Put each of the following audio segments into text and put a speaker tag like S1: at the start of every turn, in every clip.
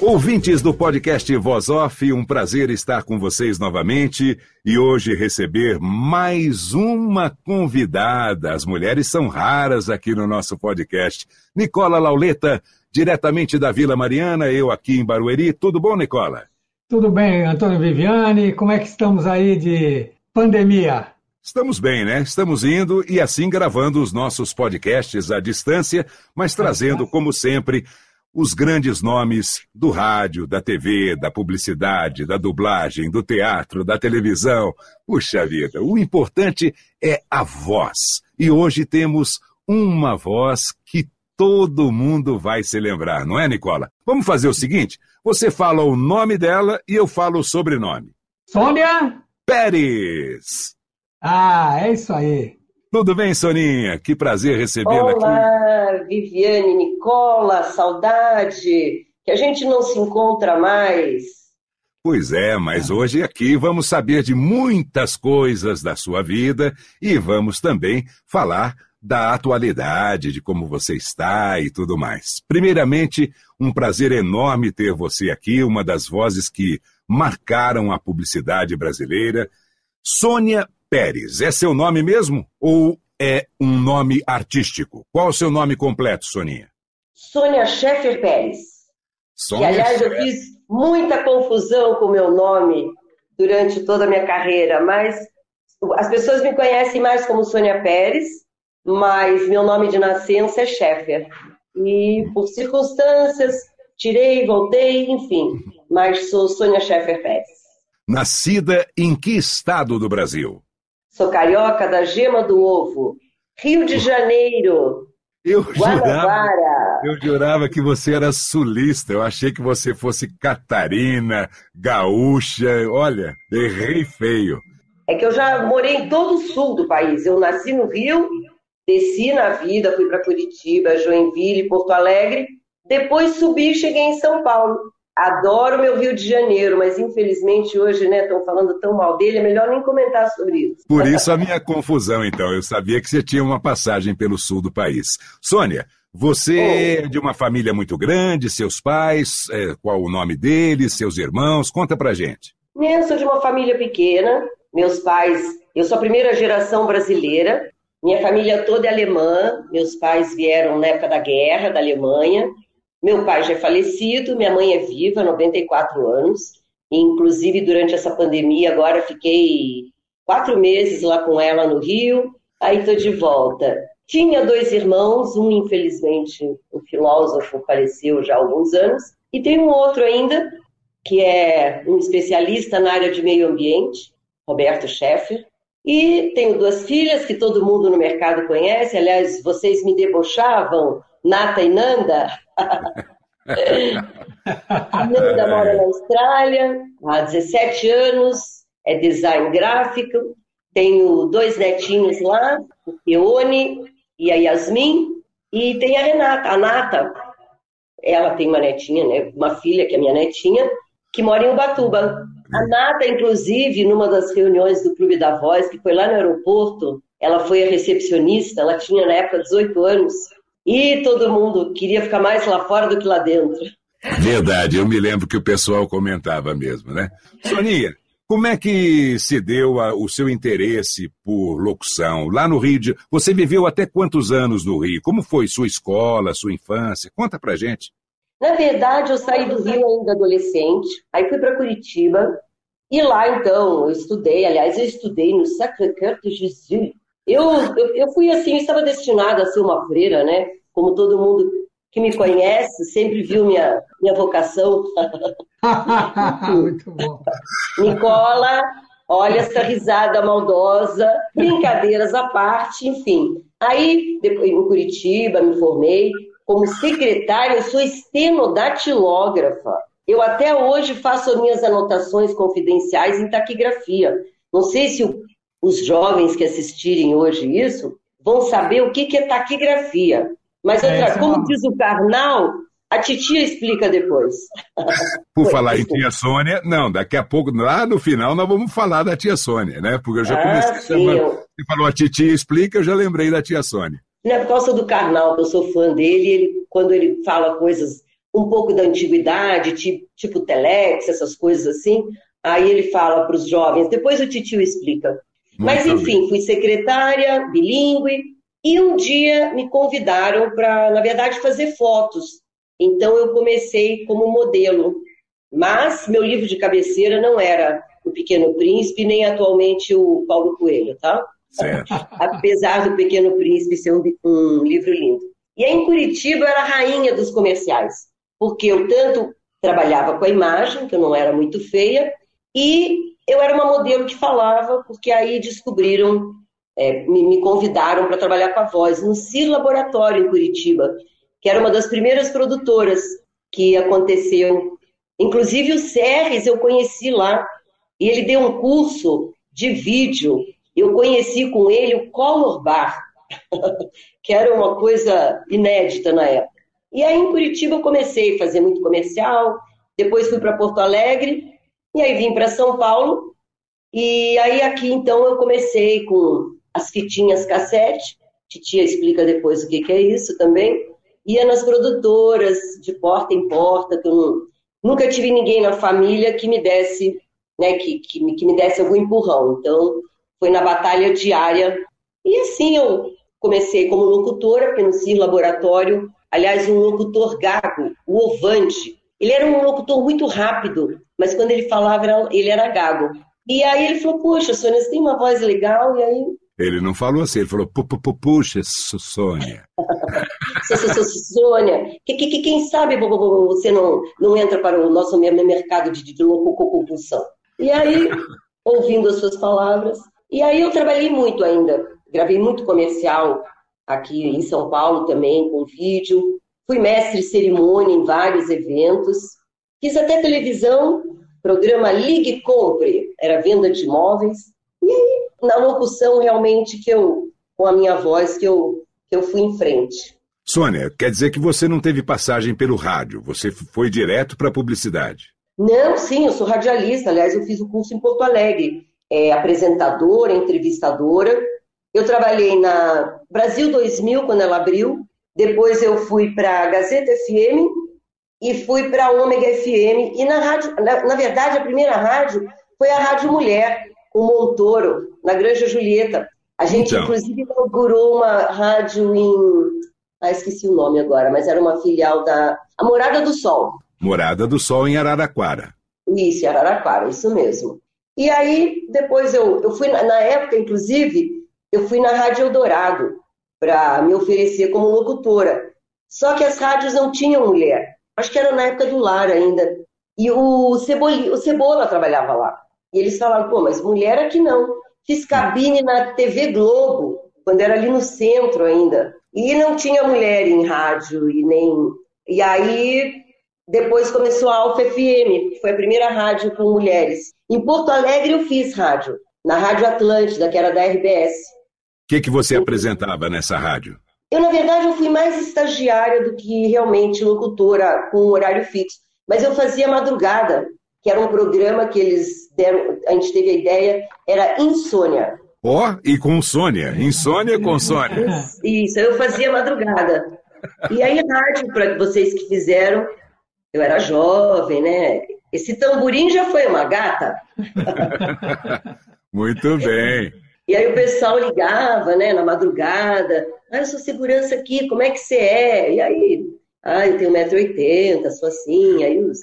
S1: Ouvintes do podcast Voz Off, um prazer estar com vocês novamente e hoje receber mais uma convidada. As mulheres são raras aqui no nosso podcast. Nicola Lauleta, diretamente da Vila Mariana, eu aqui em Barueri. Tudo bom, Nicola?
S2: Tudo bem, Antônio Viviane. Como é que estamos aí de pandemia?
S1: Estamos bem, né? Estamos indo e assim gravando os nossos podcasts à distância, mas trazendo, como sempre, os grandes nomes do rádio, da TV, da publicidade, da dublagem, do teatro, da televisão. Puxa vida, o importante é a voz. E hoje temos uma voz que todo mundo vai se lembrar, não é, Nicola? Vamos fazer o seguinte: você fala o nome dela e eu falo o sobrenome.
S2: Sônia
S1: Pérez.
S2: Ah, é isso aí.
S1: Tudo bem, Soninha? Que prazer recebê-la aqui.
S3: Olá, Viviane, Nicola, saudade, que a gente não se encontra mais.
S1: Pois é, mas hoje aqui vamos saber de muitas coisas da sua vida e vamos também falar da atualidade, de como você está e tudo mais. Primeiramente, um prazer enorme ter você aqui, uma das vozes que marcaram a publicidade brasileira. Sônia Pérez, é seu nome mesmo ou é um nome artístico? Qual o seu nome completo, Soninha?
S3: Sônia Schaeffer Pérez. Sônia que, aliás, eu fiz muita confusão com o meu nome durante toda a minha carreira, mas as pessoas me conhecem mais como Sônia Pérez, mas meu nome de nascença é Schaeffer. E por circunstâncias, tirei, voltei, enfim, mas sou Sônia Schaeffer Pérez.
S1: Nascida em que estado do Brasil?
S3: Sou carioca da gema do ovo. Rio de Janeiro.
S1: Eu jurava, eu jurava que você era sulista. Eu achei que você fosse catarina, gaúcha. Olha, errei feio.
S3: É que eu já morei em todo o sul do país. Eu nasci no Rio, desci na vida, fui para Curitiba, Joinville, Porto Alegre. Depois subi e cheguei em São Paulo. Adoro meu Rio de Janeiro, mas infelizmente hoje, né, estão falando tão mal dele, é melhor nem comentar sobre isso.
S1: Por isso a minha confusão, então. Eu sabia que você tinha uma passagem pelo sul do país. Sônia, você é de uma família muito grande, seus pais, é, qual o nome deles, seus irmãos? Conta pra gente.
S3: Eu sou de uma família pequena. Meus pais, eu sou a primeira geração brasileira. Minha família toda é alemã. Meus pais vieram na época da guerra da Alemanha. Meu pai já é falecido, minha mãe é viva, 94 anos. Inclusive, durante essa pandemia, agora fiquei quatro meses lá com ela no Rio, aí estou de volta. Tinha dois irmãos, um, infelizmente, o filósofo faleceu já há alguns anos, e tem um outro ainda, que é um especialista na área de meio ambiente, Roberto Scheffer. E tenho duas filhas que todo mundo no mercado conhece, aliás, vocês me debochavam Nata e Nanda. a Nanda mora na Austrália há 17 anos, é design gráfico. Tenho dois netinhos lá, o Peone e a Yasmin. E tem a Renata, a Nata. Ela tem uma netinha, né? uma filha que é minha netinha, que mora em Ubatuba. A Nata, inclusive, numa das reuniões do Clube da Voz, que foi lá no aeroporto, ela foi a recepcionista, ela tinha na época 18 anos, e todo mundo queria ficar mais lá fora do que lá dentro.
S1: Verdade, eu me lembro que o pessoal comentava mesmo, né? Soninha, como é que se deu a, o seu interesse por locução? Lá no Rio de Você viveu até quantos anos no Rio? Como foi sua escola, sua infância? Conta pra gente.
S3: Na verdade, eu saí do Rio ainda adolescente, aí fui para Curitiba, E lá, então, eu estudei, aliás, eu estudei no Sacré-Cœur de Jésus. Eu, eu, eu fui assim, eu estava destinada a ser uma freira, né? Como todo mundo que me conhece sempre viu minha, minha vocação.
S2: Muito bom.
S3: Nicola, olha essa risada maldosa, brincadeiras à parte, enfim. Aí, depois, em Curitiba, me formei como secretária, eu sou estenodatilógrafa. Eu até hoje faço as minhas anotações confidenciais em taquigrafia. Não sei se o, os jovens que assistirem hoje isso vão saber o que, é taquigrafia. Mas outra, é, como diz o Karnal, a titia explica depois.
S1: Por falar em tia Sônia, não, daqui a pouco, lá no final, nós vamos falar da tia Sônia, né? Porque eu já comecei ah, a chamar. Você falou a titia explica, eu já lembrei da tia Sônia.
S3: Não é por causa do Karnal, que eu sou fã dele, ele, quando ele fala coisas um pouco da antiguidade, tipo, tipo telex, essas coisas assim, aí ele fala para os jovens, depois o titio explica. Muito Mas enfim, bem. fui secretária, bilíngue, e um dia me convidaram para, na verdade, fazer fotos. Então eu comecei como modelo. Mas meu livro de cabeceira não era O Pequeno Príncipe, nem atualmente o Paulo Coelho, tá?
S1: Certo.
S3: Apesar do Pequeno Príncipe ser um, um livro lindo. E aí, em Curitiba eu era a rainha dos comerciais, porque eu tanto trabalhava com a imagem, que eu não era muito feia, e eu era uma modelo que falava, porque aí descobriram, é, me, me, convidaram para trabalhar com a voz no CIR Laboratório em Curitiba, que era uma das primeiras produtoras que aconteceu. Inclusive o Serres eu conheci lá, e ele deu um curso de vídeo eu conheci com ele o Color Bar, que era uma coisa inédita na época. E aí em Curitiba eu comecei a fazer muito comercial, depois fui para Porto Alegre, e aí vim para São Paulo, e aí aqui então eu comecei com as fitinhas cassete, Titia explica depois o que, que é isso também, ia nas produtoras, de porta em porta, que eu não, nunca tive ninguém na família que me desse, né, que, que, que me desse algum empurrão, então foi na batalha diária. E assim eu comecei como locutora, porque no CIR Laboratório, aliás, um locutor gago, o Ovante. Ele era um locutor muito rápido, mas quando ele falava, ele era gago. E aí ele falou, puxa, Sônia, você tem uma voz legal, e aí...
S1: Ele não falou assim, ele falou, puxa, Sônia.
S3: Sônia, que, que, quem sabe você não, não entra para o nosso mercado de, de, lococompulsão. E aí, ouvindo as suas palavras, e aí eu trabalhei muito ainda, gravei muito comercial aqui em São Paulo também, com vídeo. Fui mestre de cerimônia em vários eventos. Fiz até televisão, programa Ligue Compre, era venda de imóveis. E aí, na locução, realmente, que eu, com a minha voz, que eu, que eu fui em frente.
S1: Sônia, quer dizer que você não teve passagem pelo rádio, você foi direto para a publicidade.
S3: Não, sim, eu sou radialista. Aliás, eu fiz o curso em Porto Alegre é, apresentadora, entrevistadora. Eu trabalhei na Brasil 2000, quando ela abriu. Depois eu fui para a Gazeta FM e fui para a Ômega FM. E na rádio, na, na, verdade, a primeira rádio foi a Rádio Mulher, com Montoro, na Granja Julieta. A gente, então. inclusive, inaugurou uma rádio em. Ah, esqueci o nome agora, mas era uma filial da. A Morada do Sol.
S1: Morada do Sol em Araraquara.
S3: Isso, em Araraquara, isso mesmo. E aí, depois eu, eu fui, na época, inclusive, eu fui na Rádio Eldorado para me oferecer como locutora. Só que as rádios não tinham mulher. Acho que era na época do lar ainda. E o, Ceboli, o Cebola trabalhava lá. E eles falaram, pô, mas mulher aqui não. Fiz cabine na TV Globo, quando era ali no centro ainda. E não tinha mulher em rádio e nem. E aí depois começou a Alfa FM, que foi a primeira rádio com mulheres. Em Porto Alegre eu fiz rádio, na Rádio Atlântida, que era da RBS.
S1: O que, que você apresentava nessa rádio?
S3: Eu, na verdade, eu fui mais estagiária do que realmente locutora com horário fixo. Mas eu fazia madrugada, que era um programa que eles deram, a gente teve a ideia, era Insônia.
S1: Ó, oh, e com Sônia, Insônia com Sônia.
S3: Isso, eu fazia madrugada. E aí, rádio, para vocês que fizeram, eu era jovem, né? Esse tamborim já foi uma gata.
S1: Muito bem.
S3: E aí o pessoal ligava, né, na madrugada. Ah, eu sou segurança aqui, como é que você é? E aí, ah, eu tenho 1,80m, sou assim. Aí os,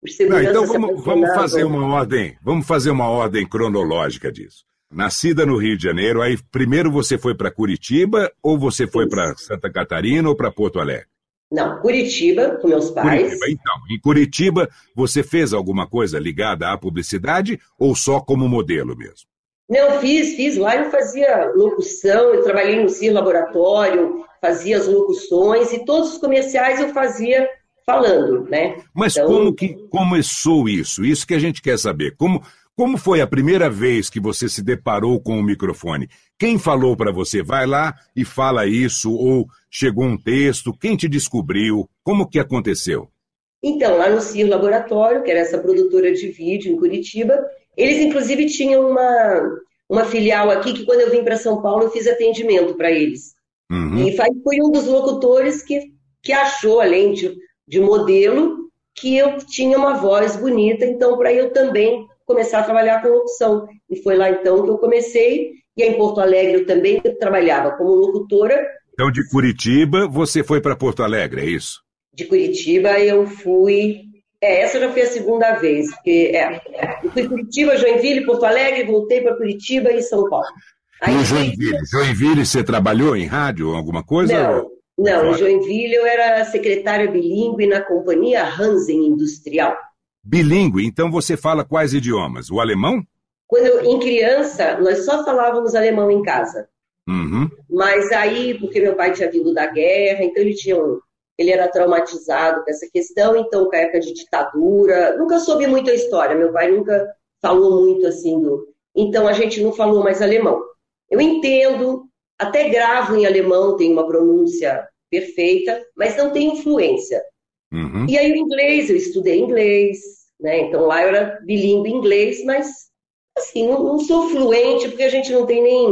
S1: Os Não, então vamos, vamos fazer uma ordem, vamos fazer uma ordem cronológica disso. Nascida no Rio de Janeiro, aí primeiro você foi para Curitiba ou você foi para Santa Catarina ou para Porto Alegre?
S3: Não, Curitiba, com meus pais.
S1: Curitiba, então. Em Curitiba, você fez alguma coisa ligada à publicidade ou só como modelo mesmo?
S3: Não, fiz, fiz. Lá eu fazia locução, eu trabalhei no CIR Laboratório, fazia as locuções e todos os comerciais eu fazia falando, né?
S1: Mas então... como que começou isso? Isso que a gente quer saber. Como, como foi a primeira vez que você se deparou com o microfone? Quem falou para você, vai lá e fala isso? Ou chegou um texto? Quem te descobriu? Como que aconteceu?
S3: Então, lá no CIR Laboratório, que era essa produtora de vídeo em Curitiba, eles inclusive tinham uma, uma filial aqui que quando eu vim para São Paulo eu fiz atendimento para eles. Uhum. E foi um dos locutores que, que achou, além de, de modelo, que eu tinha uma voz bonita, então para eu também começar a trabalhar com locução. E foi lá então que eu comecei, e em Porto Alegre eu também trabalhava como locutora.
S1: Então, de Curitiba, você foi para Porto Alegre, é isso?
S3: De Curitiba eu fui. É, essa já foi a segunda vez, porque é, eu fui Curitiba, Joinville, Porto Alegre, voltei para Curitiba e São Paulo.
S1: Aí, no Joinville, Joinville, você trabalhou em rádio, alguma coisa?
S3: Não, não, em Joinville eu era secretária bilíngue na companhia Hansen Industrial.
S1: Bilingue, então você fala quais idiomas? O alemão?
S3: Quando eu, em criança, nós só falávamos alemão em casa.
S1: Uhum.
S3: Mas aí, porque meu pai tinha vindo da guerra, então ele tinha um, ele era traumatizado com essa questão, então com a época de ditadura, nunca soube muito a história, meu pai nunca falou muito assim do. Então a gente não falou mais alemão. Eu entendo, até gravo em alemão, tenho uma pronúncia perfeita, mas não tenho influência.
S1: Uhum.
S3: E aí o inglês, eu estudei inglês, né? Então lá eu era bilíngue inglês, mas assim, não, não, sou fluente porque a gente não tem nem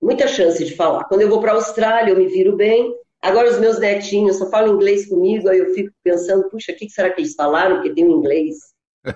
S3: muita chance de falar. Quando eu vou para a Austrália, eu me viro bem. Agora os meus netinhos só falam inglês comigo, aí eu fico pensando, puxa, o que será que eles falaram? Porque tem um inglês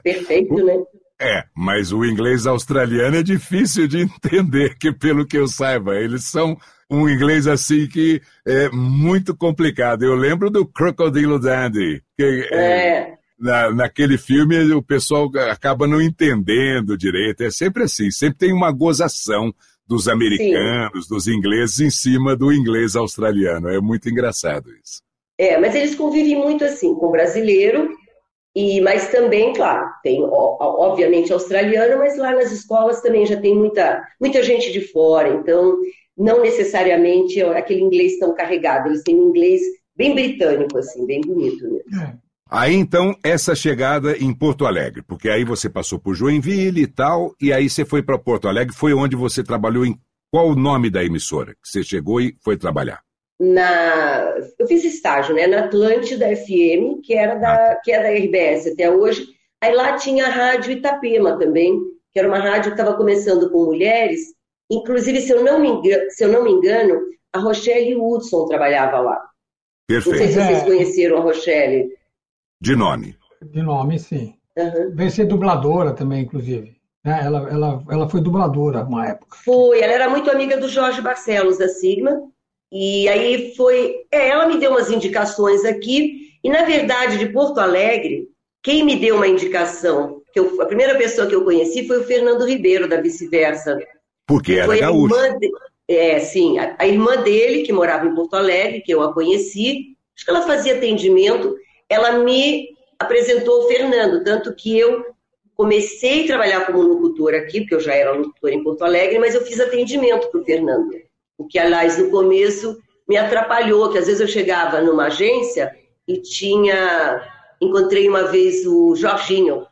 S3: perfeito, né?
S1: É, mas o inglês australiano é difícil de entender, que pelo que eu saiba, eles são um inglês assim que é muito complicado. Eu lembro do Crocodile Dandy, que é. é, na, naquele filme o pessoal acaba não entendendo direito. É sempre assim, sempre tem uma gozação dos americanos, Sim. dos ingleses em cima do inglês australiano. É muito engraçado isso.
S3: É, mas eles convivem muito assim com o brasileiro, e mas também, claro, tem obviamente australiano, mas lá nas escolas também já tem muita, muita gente de fora, então não necessariamente aquele inglês tão carregado, eles têm um inglês bem britânico, assim, bem bonito mesmo.
S1: Aí então, essa chegada em Porto Alegre, porque aí você passou por Joinville e tal, e aí você foi para Porto Alegre, foi onde você trabalhou em qual o nome da emissora que você chegou e foi trabalhar?
S3: Na, eu fiz estágio, né, na Atlântida FM, que era da, ah. que é da RBS até hoje. Aí lá tinha a rádio Itapema também, que era uma rádio que estava começando com mulheres, Inclusive, se eu não me engano, se eu não me engano a Rochelle Hudson trabalhava lá.
S1: Perfeito.
S3: Não sei se vocês é. conheceram a Rochelle.
S1: De nome.
S2: De nome, sim. Uhum. Veio ser dubladora também, inclusive. É, ela, ela, ela foi dubladora uma época.
S3: Foi, ela era muito amiga do Jorge Barcelos, da Sigma. E aí foi. É, ela me deu umas indicações aqui. E, na verdade, de Porto Alegre, quem me deu uma indicação, que eu, a primeira pessoa que eu conheci foi o Fernando Ribeiro, da Vice-Versa.
S1: Porque era gaúcho.
S3: De, é, sim, a, a, irmã dele, que morava em Porto Alegre, que eu a conheci, acho que ela fazia atendimento, ela me apresentou o Fernando, tanto que eu comecei a trabalhar como locutora aqui, porque eu já era locutora em Porto Alegre, mas eu fiz atendimento para o Fernando. O que, aliás, no começo me atrapalhou, que às vezes eu chegava numa agência e tinha. Encontrei uma vez o Jorginho.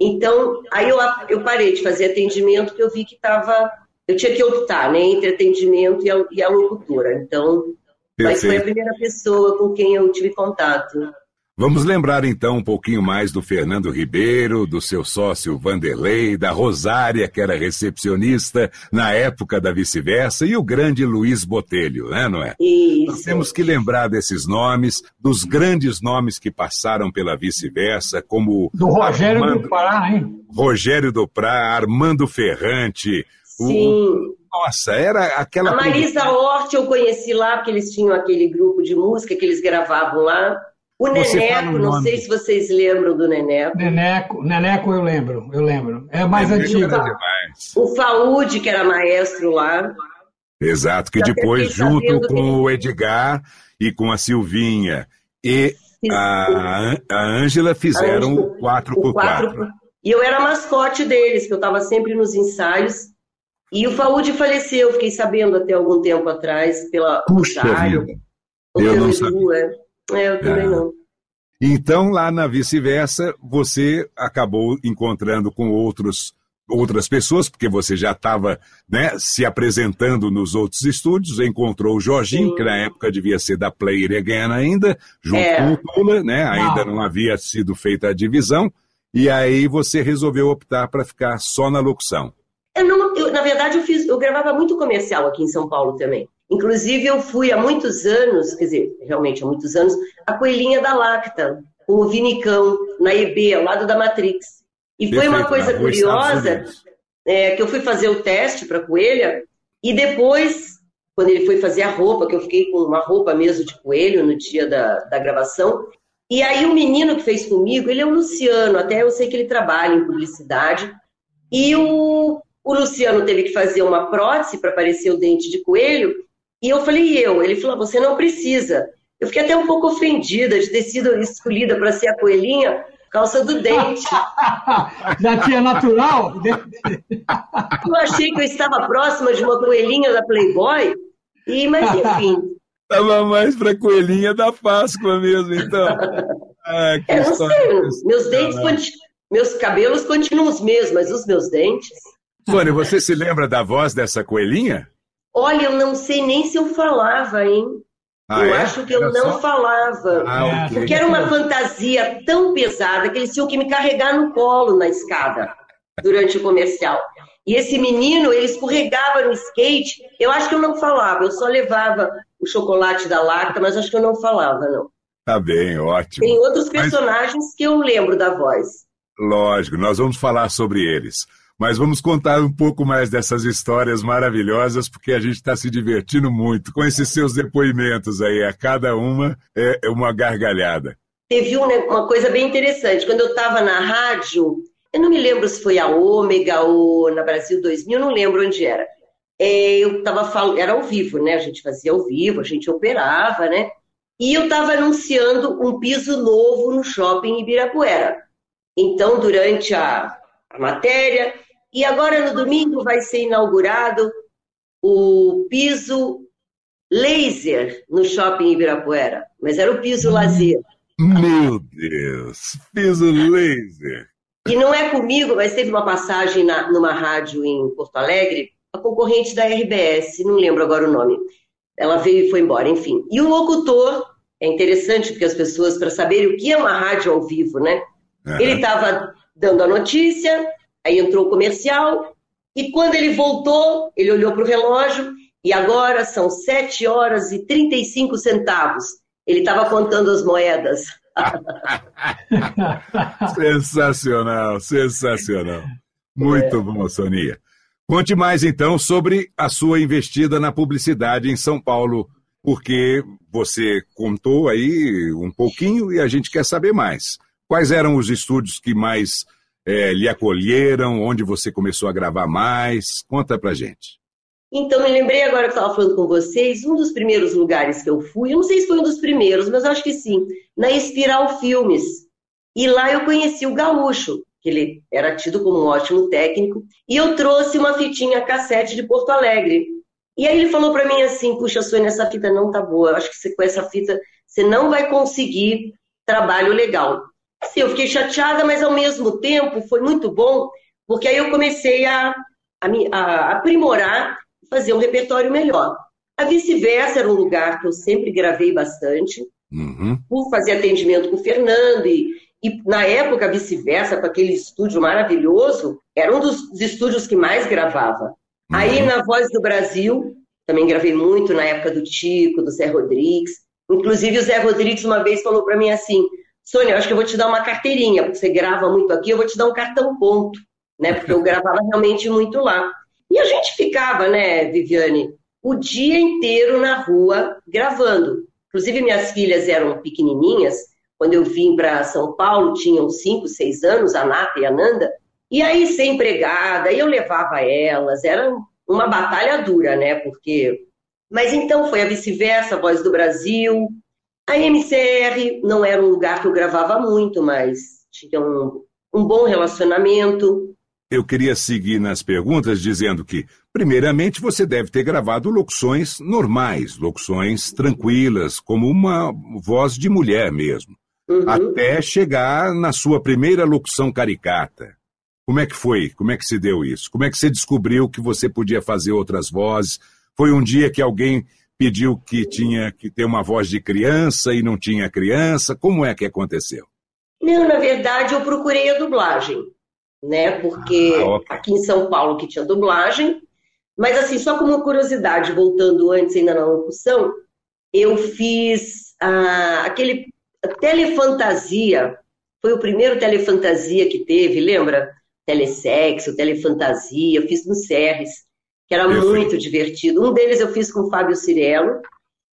S3: Então, aí eu, eu parei de fazer atendimento, porque eu vi que estava eu tinha que optar né, entre atendimento e a, e a locutora. Então, mas foi a primeira pessoa com quem eu tive contato.
S1: Vamos lembrar então um pouquinho mais do Fernando Ribeiro, do seu sócio Vanderlei, da Rosária, que era recepcionista na época da vice-versa, e o grande Luiz Botelho, né, não é?
S3: Isso.
S1: Nós temos que lembrar desses nomes, dos grandes nomes que passaram pela vice-versa, como.
S2: Do Rogério Armando, do Pará, hein?
S1: Rogério do Prá, Armando Ferrante,
S3: Sim.
S1: Nossa, era aquela.
S3: A Marisa Hort eu conheci lá, porque eles tinham aquele grupo de música que eles gravavam lá. O Neneco, não sei se vocês lembram do Neneco.
S2: Neneco, Neneco eu lembro, eu lembro. É mais antigo.
S3: O Faúde, que era maestro lá.
S1: Exato, que depois, junto com o Edgar e com a Silvinha e a, a Ângela fizeram o 4x4.
S3: E eu era mascote deles, que eu estava sempre nos ensaios. E o Faúde faleceu, fiquei sabendo até algum tempo atrás, pela
S1: Puxa vida. Eu não sabia.
S3: É, eu também é. não.
S1: Então, lá na vice-versa, você acabou encontrando com outros outras pessoas, porque você já estava né, se apresentando nos outros estúdios, encontrou o Jorginho, Sim. que na época devia ser da Player Again ainda, junto é. com o Tula, né, ainda não. não havia sido feita a divisão, e aí você resolveu optar para ficar só na locução.
S3: Eu não, eu, na verdade, eu, fiz, eu gravava muito comercial aqui em São Paulo também. Inclusive, eu fui há muitos anos, quer dizer, realmente há muitos anos, a coelhinha da Lacta, com o Vinicão, na EB, ao lado da Matrix. E foi uma coisa curiosa, é, que eu fui fazer o teste para a coelha, e depois, quando ele foi fazer a roupa, que eu fiquei com uma roupa mesmo de coelho no dia da, da gravação, e aí o menino que fez comigo, ele é o Luciano, até eu sei que ele trabalha em publicidade, e o, o Luciano teve que fazer uma prótese para aparecer o dente de coelho, e eu falei, e eu? Ele falou, você não precisa. Eu fiquei até um pouco ofendida de ter sido escolhida para ser a coelhinha por causa do dente.
S2: Já tinha natural?
S3: eu achei que eu estava próxima de uma coelhinha da Playboy, e, mas enfim.
S1: Estava mais para coelhinha da Páscoa mesmo, então.
S3: Ah, é, não sei, meus dentes, meus cabelos continuam os mesmos, mas os meus dentes...
S1: Sônia, você se lembra da voz dessa coelhinha?
S3: Olha, eu não sei nem se eu falava, hein? Ah, eu é? acho que eu não só... falava. Ah, okay. Porque era uma fantasia tão pesada que eles tinham que me carregar no colo na escada durante o comercial. E esse menino, ele escorregava no skate. Eu acho que eu não falava, eu só levava o chocolate da lacta, mas acho que eu não falava, não.
S1: Tá bem, ótimo.
S3: Tem outros personagens mas... que eu lembro da voz.
S1: Lógico, nós vamos falar sobre eles. Mas vamos contar um pouco mais dessas histórias maravilhosas, porque a gente está se divertindo muito com esses seus depoimentos aí. A cada uma é uma gargalhada.
S3: Teve uma coisa bem interessante. Quando eu estava na rádio, eu não me lembro se foi a Ômega ou na Brasil 2000, não lembro onde era. É, eu estava falando, era ao vivo, né? A gente fazia ao vivo, a gente operava, né? E eu estava anunciando um piso novo no shopping Ibirapuera. Então, durante a, a matéria, e agora no domingo vai ser inaugurado o piso laser no shopping Ibirapuera, mas era o piso lazer.
S1: Meu Deus, piso laser.
S3: E não é comigo, mas teve uma passagem na, numa rádio em Porto Alegre, a concorrente da RBS, não lembro agora o nome. Ela veio e foi embora, enfim. E o locutor, é interessante porque as pessoas, para saberem o que é uma rádio ao vivo, né? Uhum. Ele estava dando a notícia, Aí entrou o comercial e quando ele voltou, ele olhou para o relógio e agora são 7 horas e 35 centavos. Ele estava contando as moedas.
S1: sensacional, sensacional. Muito é. bom, Sonia. Conte mais então sobre a sua investida na publicidade em São Paulo, porque você contou aí um pouquinho e a gente quer saber mais. Quais eram os estúdios que mais é, lhe acolheram? Onde você começou a gravar mais? Conta pra gente.
S3: Então, me lembrei agora que estava falando com vocês, um dos primeiros lugares que eu fui, eu não sei se foi um dos primeiros, mas acho que sim, na Espiral Filmes. E lá eu conheci o Gaúcho, que ele era tido como um ótimo técnico, e eu trouxe uma fitinha cassete de Porto Alegre. E aí ele falou para mim assim, puxa, Sônia, essa fita não tá boa, eu acho que você, com essa fita você não vai conseguir trabalho legal. Assim, eu fiquei chateada, mas ao mesmo tempo foi muito bom, porque aí eu comecei a, a, a aprimorar, fazer um repertório melhor. A vice-versa era um lugar que eu sempre gravei bastante, uhum. por fazer atendimento com o Fernando e, e na época, vice-versa, com aquele estúdio maravilhoso, era um dos estúdios que mais gravava. Uhum. Aí, na Voz do Brasil, também gravei muito na época do Tico, do Zé Rodrigues. Inclusive, o Zé Rodrigues uma vez falou para mim assim: Sônia, acho que eu vou te dar uma carteirinha, porque você grava muito aqui, eu vou te dar um cartão ponto, né? Porque eu gravava realmente muito lá. E a gente ficava, né, Viviane, o dia inteiro na rua gravando. Inclusive, minhas filhas eram pequenininhas, quando eu vim para São Paulo, tinham cinco, seis anos, a Nata e a Nanda, e aí ser empregada, eu levava elas, era uma batalha dura, né? Porque. Mas então foi a vice-versa, Voz do Brasil. A MCR não era um lugar que eu gravava muito, mas tinha um, um bom relacionamento.
S1: Eu queria seguir nas perguntas dizendo que, primeiramente, você deve ter gravado locuções normais, locuções tranquilas, como uma voz de mulher mesmo, uhum. até chegar na sua primeira locução caricata. Como é que foi? Como é que se deu isso? Como é que você descobriu que você podia fazer outras vozes? Foi um dia que alguém pediu que tinha que ter uma voz de criança e não tinha criança? Como é que aconteceu?
S3: Não, na verdade eu procurei a dublagem, né? Porque ah, okay. aqui em São Paulo que tinha dublagem, mas assim, só como curiosidade, voltando antes ainda na locução, eu fiz ah, aquele Telefantasia, foi o primeiro Telefantasia que teve, lembra? telesexo, telefantasia, fiz no Serres, que era muito divertido. Um deles eu fiz com o Fábio Cirello.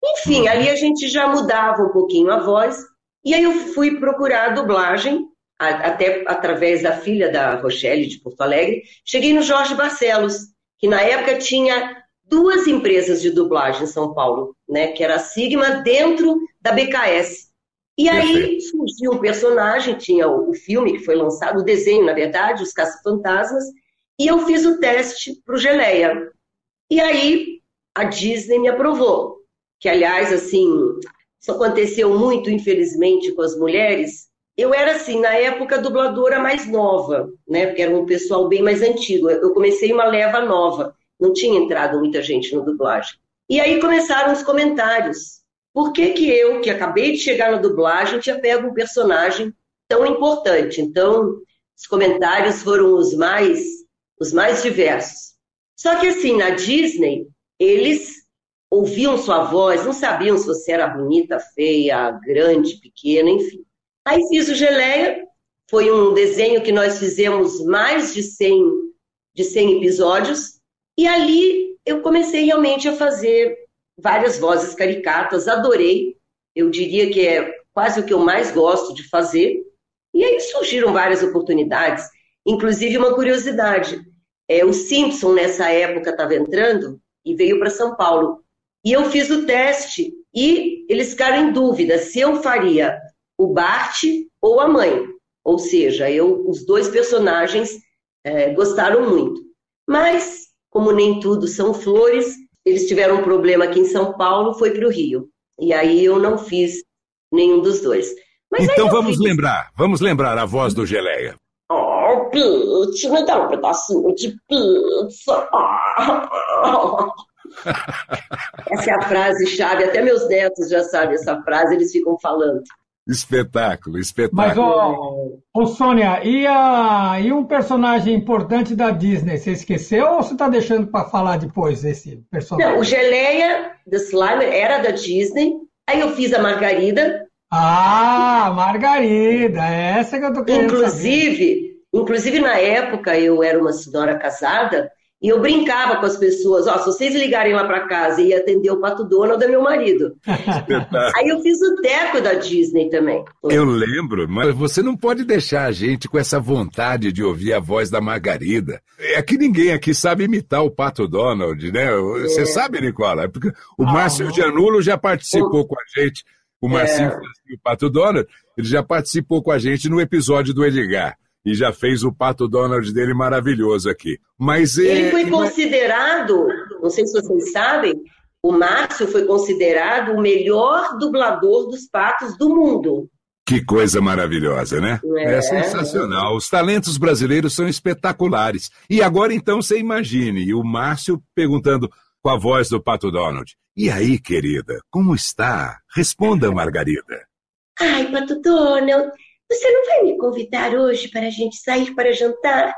S3: Enfim, uhum. ali a gente já mudava um pouquinho a voz. E aí eu fui procurar a dublagem, até através da filha da Rochelle, de Porto Alegre. Cheguei no Jorge Barcelos, que na época tinha duas empresas de dublagem em São Paulo, né, que era a Sigma dentro da BKS. E aí surgiu um personagem, tinha o, filme que foi lançado, o desenho, na verdade, Os Caça-Fantasmas, e eu fiz o teste para o Geleia. E aí a Disney me aprovou. Que, aliás, assim, isso aconteceu muito, infelizmente, com as mulheres. Eu era, assim, na época, dubladora mais nova, né? Porque era um pessoal bem mais antigo. Eu comecei uma leva nova. Não tinha entrado muita gente no dublagem. E aí começaram os comentários por que, que eu, que acabei de chegar na dublagem, tinha pego um personagem tão importante? Então, os comentários foram os mais, os mais diversos. Só que assim, na Disney, eles ouviam sua voz, não sabiam se você era bonita, feia, grande, pequena, enfim. Aí fiz o Geleia, foi um desenho que nós fizemos mais de 100, de 100 episódios, e ali eu comecei realmente a fazer várias vozes caricatas, adorei. Eu diria que é quase o que eu mais gosto de fazer. E aí surgiram várias oportunidades, inclusive uma curiosidade. É, o Simpson, nessa época, estava entrando e veio para São Paulo. E eu fiz o teste e eles ficaram em dúvida se eu faria o Bart ou a mãe. Ou seja, eu, os dois personagens é, gostaram muito. Mas, como nem tudo são flores, eles tiveram um problema aqui em São Paulo, foi para o Rio. E aí eu não fiz nenhum dos dois.
S1: Mas então vamos fiz... lembrar, vamos lembrar a voz do Geleia.
S3: Me dá um pedacinho de pizza. essa é a frase chave, até meus netos já sabem essa frase, eles ficam falando.
S1: Espetáculo, espetáculo. Mas,
S2: ô, ô Sônia, e, a, e um personagem importante da Disney, você esqueceu ou você está deixando para falar depois esse personagem?
S3: Não, o Geleia do Slimer era da Disney, aí eu fiz a Margarida.
S2: Ah, Margarida, é essa que eu tô querendo
S3: Inclusive, saber. Inclusive na época eu era uma senhora casada, e eu brincava com as pessoas, ó, se vocês ligarem lá para casa e atender o Pato Donald, é meu marido. Aí eu fiz o teco da Disney também.
S1: Eu lembro, mas você não pode deixar a gente com essa vontade de ouvir a voz da Margarida. É que ninguém aqui sabe imitar o Pato Donald, né? Você é. sabe, Nicola? Porque o ah, Márcio Gianulo já participou com a gente. O Marcinho é. o Pato Donald, ele já participou com a gente no episódio do Edgar e já fez o Pato Donald dele maravilhoso aqui. Mas
S3: ele é... foi considerado, não sei se vocês sabem, o Márcio foi considerado o melhor dublador dos patos do mundo.
S1: Que coisa maravilhosa, né? É. é. sensacional. Os talentos brasileiros são espetaculares. E agora então você imagine o Márcio perguntando com a voz do Pato Donald: E aí, querida, como está? Responda, Margarida.
S3: Ai, Pato Donald, você não vai me convidar hoje para a gente sair para jantar?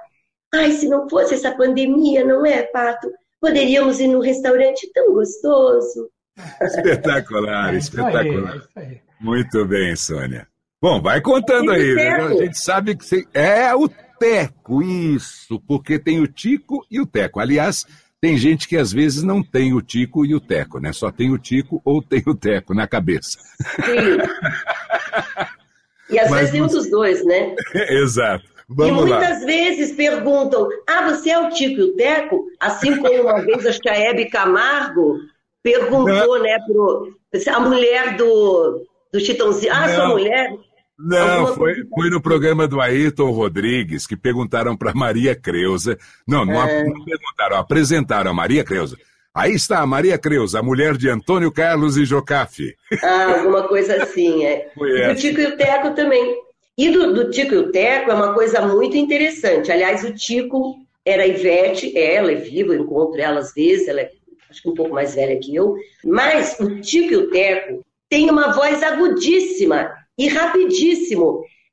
S3: Ai, se não fosse essa pandemia, não é, Pato? Poderíamos ir num restaurante tão gostoso.
S1: Espetacular, é espetacular. Aí, é Muito bem, Sônia. Bom, vai contando aí. Né? A gente sabe que você... é o Teco, isso, porque tem o Tico e o Teco. Aliás, tem gente que às vezes não tem o Tico e o Teco, né? Só tem o Tico ou tem o Teco na cabeça. Sim.
S3: E às Mas vezes tem um dos dois, né?
S1: Exato. Vamos
S3: e muitas lá. vezes perguntam: ah, você é o Tico e o Teco? Assim como uma vez acho que a Hebe Camargo perguntou, Não. né, pro, a mulher do, do Chitãozinho. Ah, Não. sua mulher.
S1: Não, foi, foi no programa do Ayrton Rodrigues que perguntaram para Maria Creuza. Não, não, é... não perguntaram, apresentaram a Maria Creuza. Aí está a Maria Creuza, a mulher de Antônio Carlos e Jocafe.
S3: Ah, alguma coisa assim, é. Foi e do Tico e o Teco também. E do, do, Tico e o Teco é uma coisa muito interessante. Aliás, o Tico era a Ivete, ela é viva, eu encontro ela às vezes, ela é acho que um pouco mais velha que eu. Mas o Tico e o Teco têm uma voz agudíssima e rapidíssimo.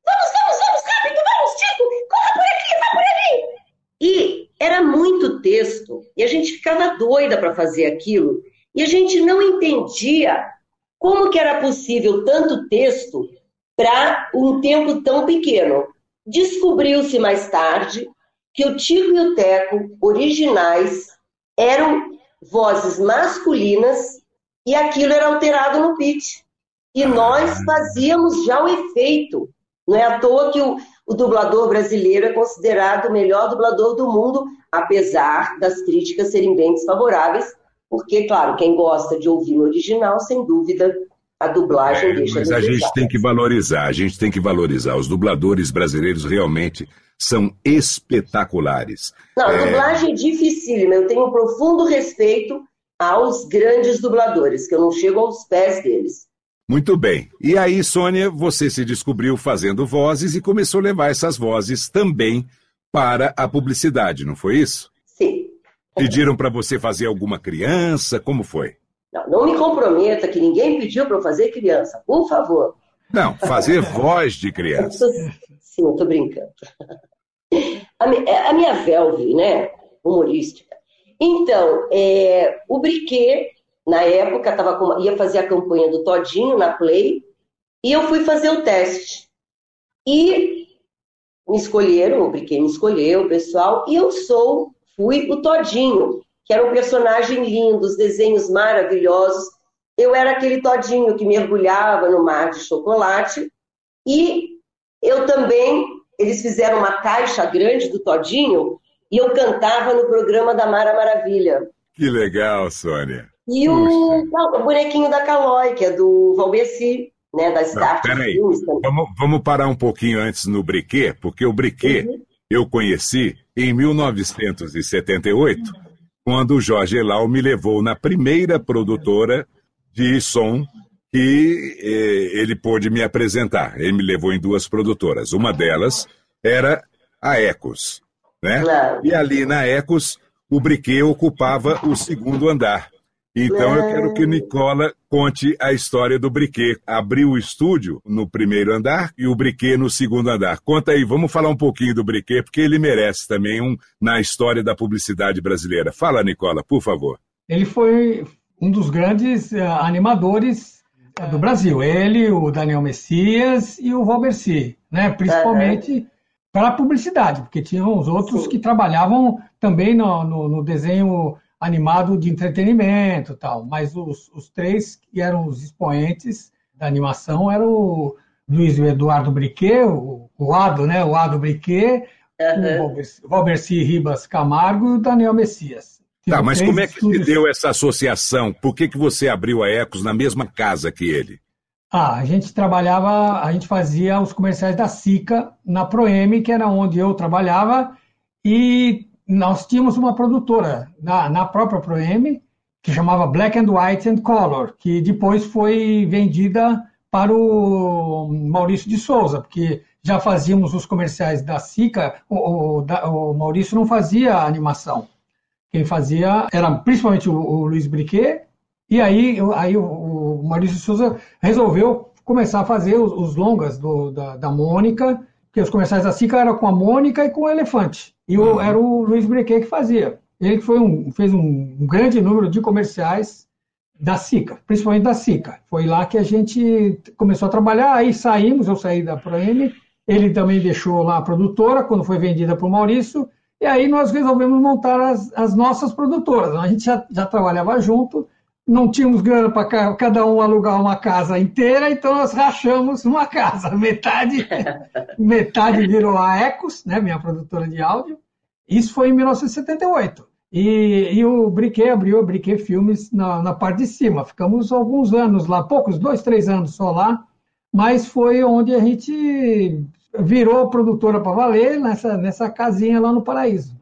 S3: Vamos, vamos, vamos, rápido, vamos, Tico, corra por aqui, vai por ali. E era muito texto, e a gente ficava doida para fazer aquilo, e a gente não entendia como que era possível tanto texto para um tempo tão pequeno. Descobriu-se mais tarde que o Tico e o Teco originais eram vozes masculinas e aquilo era alterado no pitch. E nós fazíamos já o efeito. Não é à toa que o, o dublador brasileiro é considerado o melhor dublador do mundo, apesar das críticas serem bem desfavoráveis, porque, claro, quem gosta de ouvir no original, sem dúvida, a dublagem é, deixa
S1: Mas a gente tem que valorizar, a gente tem que valorizar. Os dubladores brasileiros realmente são espetaculares.
S3: Não, é... dublagem é dificílima. Eu tenho um profundo respeito aos grandes dubladores, que eu não chego aos pés deles.
S1: Muito bem. E aí, Sônia, você se descobriu fazendo vozes e começou a levar essas vozes também para a publicidade, não foi isso?
S3: Sim.
S1: Pediram para você fazer alguma criança? Como foi?
S3: Não, não me comprometa que ninguém pediu para eu fazer criança, por favor.
S1: Não, fazer voz de criança.
S3: Sim, eu estou brincando. A, a, minha Velve, né, humorística. Então, é, o Briquet, na época, tava com, ia fazer a campanha do Todinho na Play, e eu fui fazer o teste. E me escolheram, o Briquet me escolheu, o pessoal, e eu sou, fui o Todinho, que era um personagem lindo, os desenhos maravilhosos. Eu era aquele Todinho que mergulhava no mar de chocolate, e eu também, eles fizeram uma caixa grande do Todinho e eu cantava no programa da Mara Maravilha.
S1: Que legal, Sônia.
S3: E o, o, bonequinho da Calói, que é do Valbeci, né, da Start
S1: Peraí, vamos, vamos parar um pouquinho antes no Briquet, porque o Briquet uhum. eu conheci em 1978, quando o Jorge Elau me levou na primeira produtora de som que eh, ele pôde me apresentar. Ele me levou em duas produtoras. Uma delas era a Ecos. Né? Claro. E ali na Ecos, o Briquet ocupava o segundo andar. Então eu quero que Nicola conte a história do Briquet. Abriu o estúdio no primeiro andar e o Briquet no segundo andar. Conta aí, vamos falar um pouquinho do Briquet, porque ele merece também um na história da publicidade brasileira. Fala, Nicola, por favor.
S2: Ele foi um dos grandes uh, animadores do Brasil. Ele, o Daniel Messias e o Valberci, né? principalmente para a publicidade, porque tinham os outros que trabalhavam também no, no, no, desenho animado de entretenimento tal. Mas os, os três que eram os expoentes da animação eram o Luiz Eduardo Briquet, o, o Ado, né? O Ado Briquet, uhum. o Valberci Ribas Camargo e o Daniel Messias.
S1: Tá, mas como é que se deu essa associação? Por que, que você abriu a Ecos na mesma casa que ele?
S2: Ah, a gente trabalhava, a gente fazia os comerciais da Sica na Proem, que era onde eu trabalhava, e nós tínhamos uma produtora na, na própria Proem, que chamava Black and White and Color, que depois foi vendida para o Maurício de Souza, porque já fazíamos os comerciais da Sica, o, o, o Maurício não fazia animação. Quem fazia era principalmente o, o Luiz Briquet, e aí, aí o, Maurício Souza resolveu começar a fazer os, os longas do, da, da Mônica, que os comerciais da Sica eram com a Mônica e com o Elefante. E o, uhum. era o Luiz Briquet que fazia. Ele foi um, fez um, um grande número de comerciais da Sica, principalmente da Sica. Foi lá que a gente começou a trabalhar, aí saímos, eu saí da ProM, ele também deixou lá a produtora, quando foi vendida para o Maurício, e aí nós resolvemos montar as, as nossas produtoras. A gente já, já trabalhava junto, não tínhamos grana para cada um alugar uma casa inteira, então nós rachamos uma casa. Metade, metade virou a Ecos, né, minha produtora de áudio. Isso foi em 1978. E, e o Briquet abriu, o Briquet Filmes na, na parte de cima. Ficamos alguns anos lá, poucos, dois, três anos só lá, mas foi onde a gente virou produtora para valer nessa, nessa casinha lá no Paraíso.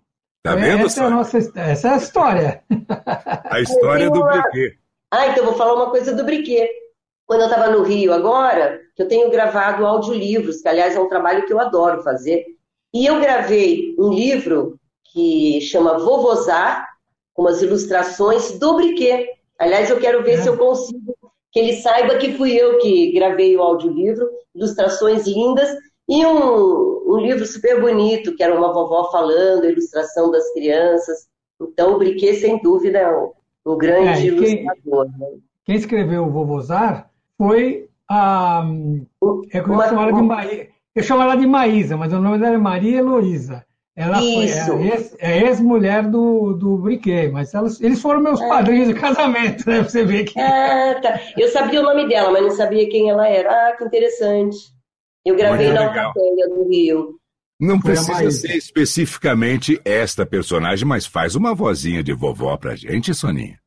S1: Tá vendo,
S2: essa, é a nossa, essa é a história.
S1: A história do uma... Briquet.
S3: Ah, então vou falar uma coisa do Briquet. Quando eu estava no Rio agora, eu tenho gravado audiolivros, que aliás é um trabalho que eu adoro fazer. E eu gravei um livro que chama Vovozar, com umas ilustrações do Briquet. Aliás, eu quero ver é. se eu consigo que ele saiba que fui eu que gravei o audiolivro, ilustrações lindas, e um, um livro super bonito, que era uma vovó falando, a ilustração das crianças. Então, o Briquet, sem dúvida, é um, um grande é, ilustrador.
S2: Quem, né? quem, escreveu o Vovozar foi a. É como eu chamo ela de Maísa. Eu chamo ela de Maísa, mas o nome dela é Maria Heloísa. Ela Isso. foi é, é ex-mulher do, do Briquet, mas elas, eles foram meus é. padrinhos de casamento, né? Você vê que.
S3: Ah, tá. Eu sabia o nome dela, mas não sabia quem ela era. Ah, que interessante. Eu gravei na Alcateia do Rio.
S1: Não precisa ser especificamente esta personagem, mas faz uma vozinha de vovó pra gente, Soninha.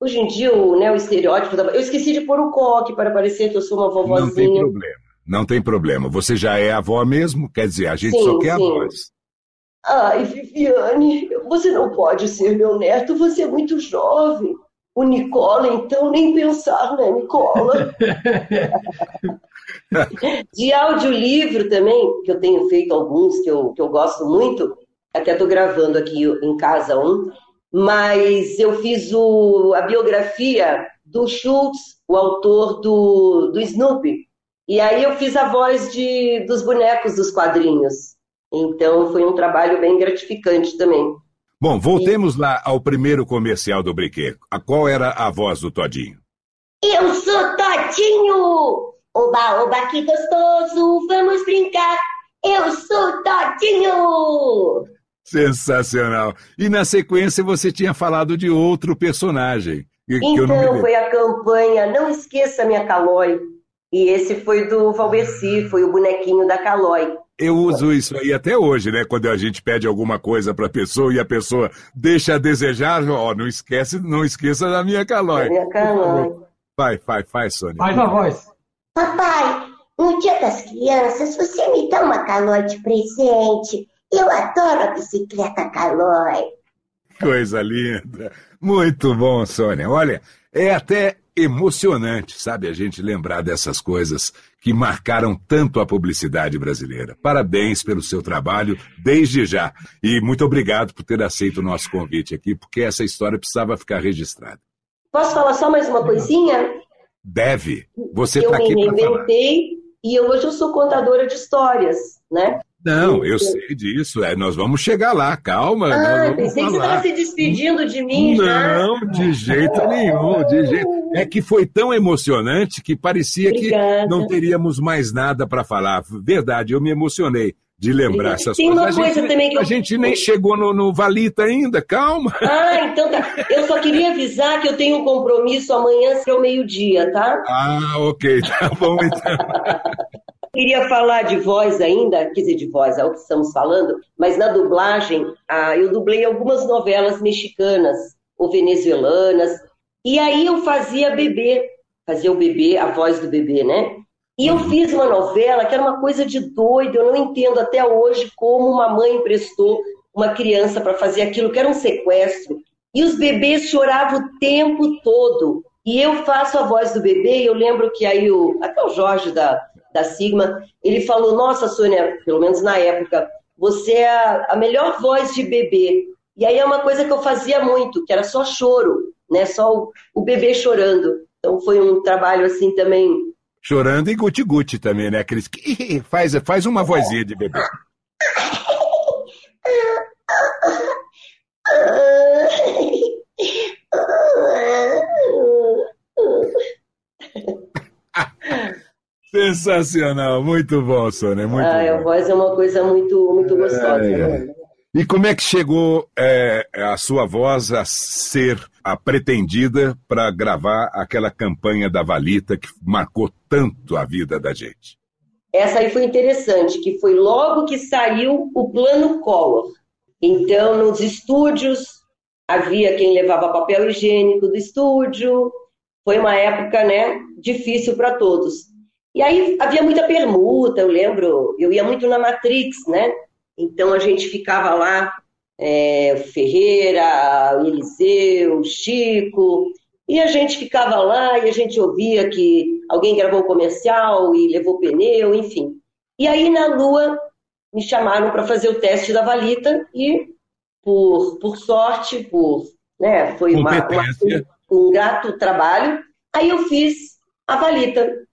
S3: Hoje em dia, o, né, o estereótipo da... Eu esqueci de pôr o coque para parecer que eu sou uma vovozinha.
S1: Não tem problema, não tem problema. Você já é avó mesmo, quer dizer, a gente sim, só quer sim. a voz.
S3: Ai, Viviane, você não pode ser meu neto, você é muito jovem. O Nicola, então, nem pensar, né, Nicola? De audiolivro também, que eu tenho feito alguns que eu, que eu gosto muito, até estou gravando aqui em casa um, mas eu fiz o, a biografia do Schultz, o autor do, do Snoopy. E aí eu fiz a voz de, dos bonecos dos quadrinhos. Então foi um trabalho bem gratificante também.
S1: Bom, voltemos lá ao primeiro comercial do Briquet. Qual era a voz do Todinho?
S4: Eu sou Todinho! Oba, oba, que gostoso! Vamos brincar! Eu sou Todinho!
S1: Sensacional! E na sequência você tinha falado de outro personagem.
S3: Então, foi a campanha Não Esqueça Minha Calói. E esse foi do Valberci, foi o bonequinho da Calói.
S1: Eu uso isso aí até hoje, né? Quando a gente pede alguma coisa para a pessoa e a pessoa deixa a desejar, ó, não esquece, não esqueça da minha calói.
S3: Minha calói.
S1: Vai, vai, faz, Sônia.
S2: Faz a voz.
S4: Papai, no dia das crianças, você me dá uma calói de presente. Eu adoro a bicicleta calói.
S1: Coisa linda. Muito bom, Sônia. Olha, é até emocionante, sabe, a gente lembrar dessas coisas que marcaram tanto a publicidade brasileira. Parabéns pelo seu trabalho desde já. E muito obrigado por ter aceito o nosso convite aqui, porque essa história precisava ficar registrada.
S3: Posso falar só mais uma coisinha?
S1: Deve. Você está aqui para
S3: falar. Eu me e hoje eu sou contadora de histórias, né?
S1: Não, eu sei disso. É, nós vamos chegar lá, calma.
S3: Ah, pensei falar. que você estava se despedindo de mim
S1: não,
S3: já.
S1: Não, de jeito nenhum, de jeito. É que foi tão emocionante que parecia Obrigada. que não teríamos mais nada para falar. Verdade, eu me emocionei de lembrar essas
S3: Tem
S1: coisas.
S3: Tem uma coisa
S1: gente,
S3: também que eu...
S1: A gente nem chegou no, no, Valita ainda, calma.
S3: Ah, então tá. Eu só queria avisar que eu tenho um compromisso amanhã, será o meio-dia, tá?
S1: Ah, ok, tá bom então.
S3: Queria falar de voz ainda, quer dizer, de voz, é o que estamos falando, mas na dublagem, ah, eu dublei algumas novelas mexicanas ou venezuelanas, e aí eu fazia bebê, fazia o bebê, a voz do bebê, né? E eu fiz uma novela que era uma coisa de doido, eu não entendo até hoje como uma mãe emprestou uma criança para fazer aquilo, que era um sequestro, e os bebês choravam o tempo todo. E eu faço a voz do bebê, e eu lembro que aí o, até o Jorge da, da Sigma, ele falou: Nossa, Sônia, pelo menos na época, você é a, a melhor voz de bebê. E aí é uma coisa que eu fazia muito, que era só choro, né? Só o, o bebê chorando. Então foi um trabalho assim também.
S1: Chorando e guti-guti também, né? Aqueles que faz, faz uma vozinha de bebê. Sensacional, muito bom, Sônia, muito
S3: ah,
S1: bom.
S3: A voz é uma coisa muito, muito gostosa. É, é.
S1: Né? E como é que chegou é, a sua voz a ser a pretendida para gravar aquela campanha da Valita que marcou tanto a vida da gente?
S3: Essa aí foi interessante, que foi logo que saiu o plano Collor. Então, nos estúdios, havia quem levava papel higiênico do estúdio. Foi uma época, né, difícil para todos. E aí havia muita permuta, eu lembro, eu ia muito na Matrix, né? Então a gente ficava lá, é, Ferreira, Eliseu, Chico, e a gente ficava lá e a gente ouvia que alguém gravou comercial e levou pneu, enfim. E aí na Lua me chamaram para fazer o teste da valita e por, por sorte, por né, foi uma, uma, um, um grato trabalho. Aí eu fiz a valita.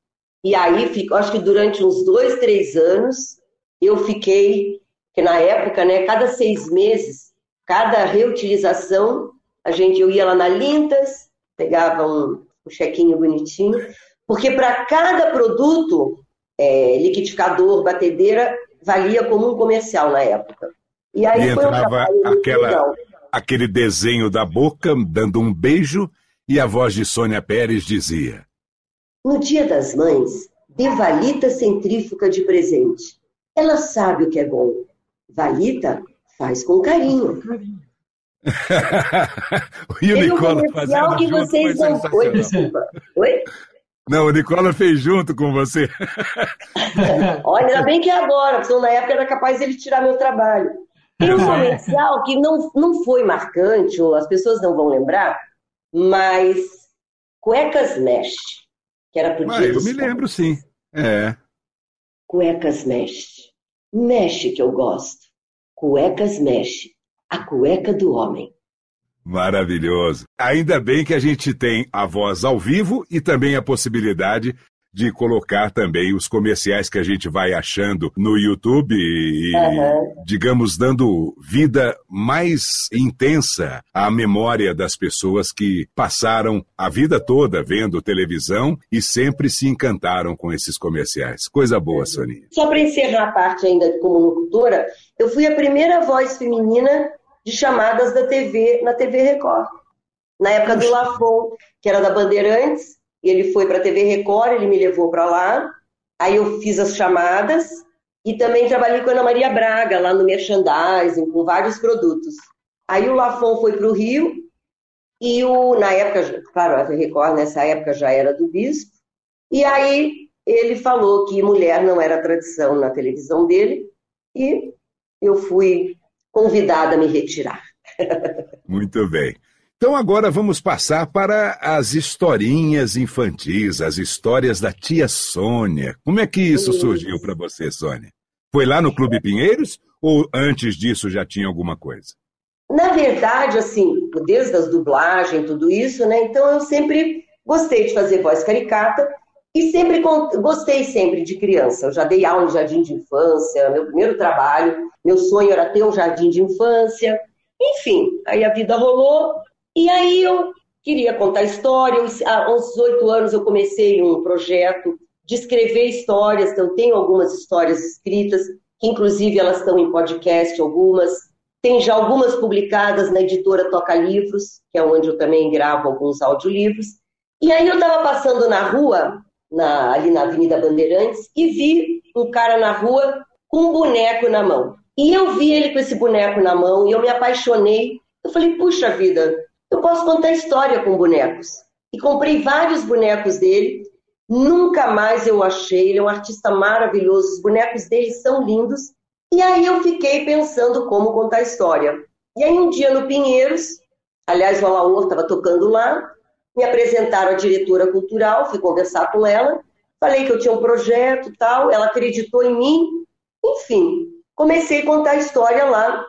S3: E aí, acho que durante uns dois, três anos, eu fiquei, que na época, né, cada seis meses, cada reutilização, a gente, eu ia lá na Lintas, pegava um, um chequinho bonitinho, porque para cada produto, é, liquidificador, batedeira, valia como um comercial na época.
S1: E aí e entrava um aquela, aquele desenho da boca, dando um beijo, e a voz de Sônia Pérez dizia:
S3: No dia das mães, dê valita centrífuga de presente. Ela sabe o que é bom. Valita faz com carinho.
S1: o Nicola um fazendo que junto vocês não... Oi, desculpa. Oi? Não, o Nicola fez junto com você.
S3: Olha, ainda bem que é agora, porque na época era capaz ele tirar meu trabalho. Tem um comercial que não, não foi marcante, ou as pessoas não vão lembrar, mas Cuecas Mesh, que era pro
S1: ah, dia Eu me lembro, sim. É.
S3: Cuecas Mesh. Mesh que eu gosto. Cuecas Mesh a cueca do homem.
S1: Maravilhoso. Ainda bem que a gente tem a voz ao vivo e também a possibilidade de colocar também os comerciais que a gente vai achando no YouTube e, uhum. digamos, dando vida mais intensa à memória das pessoas que passaram a vida toda vendo televisão e sempre se encantaram com esses comerciais. Coisa boa, uhum. Soninha.
S3: Só para encerrar a parte ainda como locutora, eu fui a primeira voz feminina de chamadas da TV, na TV Record. Na época do Lafon, que era da Bandeirantes, ele foi para a TV Record, ele me levou para lá. Aí eu fiz as chamadas e também trabalhei com a Ana Maria Braga, lá no merchandising, com vários produtos. Aí o Lafon foi para o Rio e o, na época, claro, a Record nessa época já era do Bispo, e aí ele falou que mulher não era tradição na televisão dele e eu fui convidada a me retirar.
S1: Muito bem. Então agora vamos passar para as historinhas infantis, as histórias da tia Sônia. Como é que isso, surgiu para você, Sônia? Foi lá no Clube Pinheiros ou antes disso já tinha alguma coisa?
S3: Na verdade, assim, desde as dublagens, tudo isso, né? Então eu sempre gostei de fazer voz caricata e sempre gostei sempre de criança. Eu já dei aula em jardim de infância, meu primeiro trabalho, meu sonho era ter um jardim de infância. Enfim, aí a vida rolou e aí eu queria contar história. Há uns oito anos eu comecei um projeto de escrever histórias, então eu tenho algumas histórias escritas, que inclusive elas estão em podcast, algumas. Tem já algumas publicadas na editora Toca Livros, que é onde eu também gravo alguns audiolivros. E aí eu estava passando na rua na, ali na Avenida Bandeirantes e vi um cara na rua com um boneco na mão. E eu vi ele com esse boneco na mão e eu me apaixonei. Eu falei, puxa vida, eu posso contar história com bonecos. E comprei vários bonecos dele. Nunca mais eu achei. Ele é um artista maravilhoso. Os bonecos dele são lindos. E aí eu fiquei pensando como contar história. E aí um dia no Pinheiros, aliás, o Alaor estava tocando lá, me apresentaram a diretora cultural, fui conversar com ela, falei que eu tinha um projeto tal, ela acreditou em mim, enfim, comecei a contar história lá.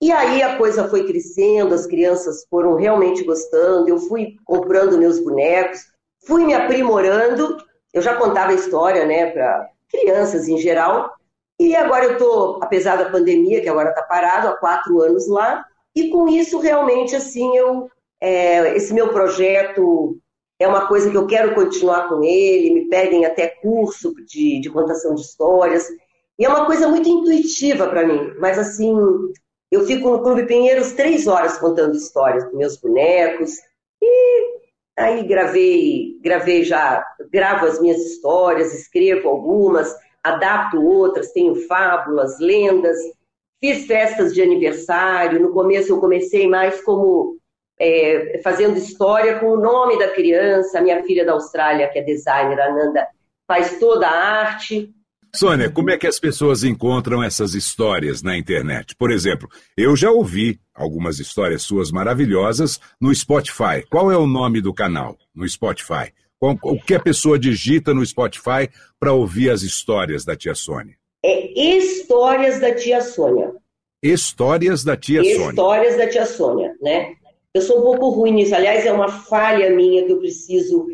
S3: E aí a coisa foi crescendo, as crianças foram realmente gostando, eu fui comprando meus bonecos, fui me aprimorando, eu já contava a história, né, para crianças em geral, e agora eu estou, apesar da pandemia, que agora está parado, há quatro anos lá, e com isso realmente, assim, eu é, esse meu projeto é uma coisa que eu quero continuar com ele, me pedem até curso de, de contação de histórias. E é uma coisa muito intuitiva para mim, mas assim, Eu fico no Clube Pinheiros três horas contando histórias dos meus bonecos. E aí gravei, gravei já, gravo as minhas histórias, escrevo algumas, adapto outras, tenho fábulas, lendas. Fiz festas de aniversário. No começo eu comecei mais como é, fazendo história com o nome da criança. Minha filha da Austrália, que é designer, Ananda, faz toda a arte.
S1: Sônia, como é que as pessoas encontram essas histórias na internet? Por exemplo, eu já ouvi algumas histórias suas maravilhosas no Spotify. Qual é o nome do canal no Spotify? O que a pessoa digita no Spotify para ouvir as histórias da tia Sônia?
S3: É Histórias da Tia Sônia.
S1: Histórias da Tia Sônia.
S3: Histórias da Tia Sônia, né? Eu sou um pouco ruim nisso. Aliás, é uma falha minha que eu preciso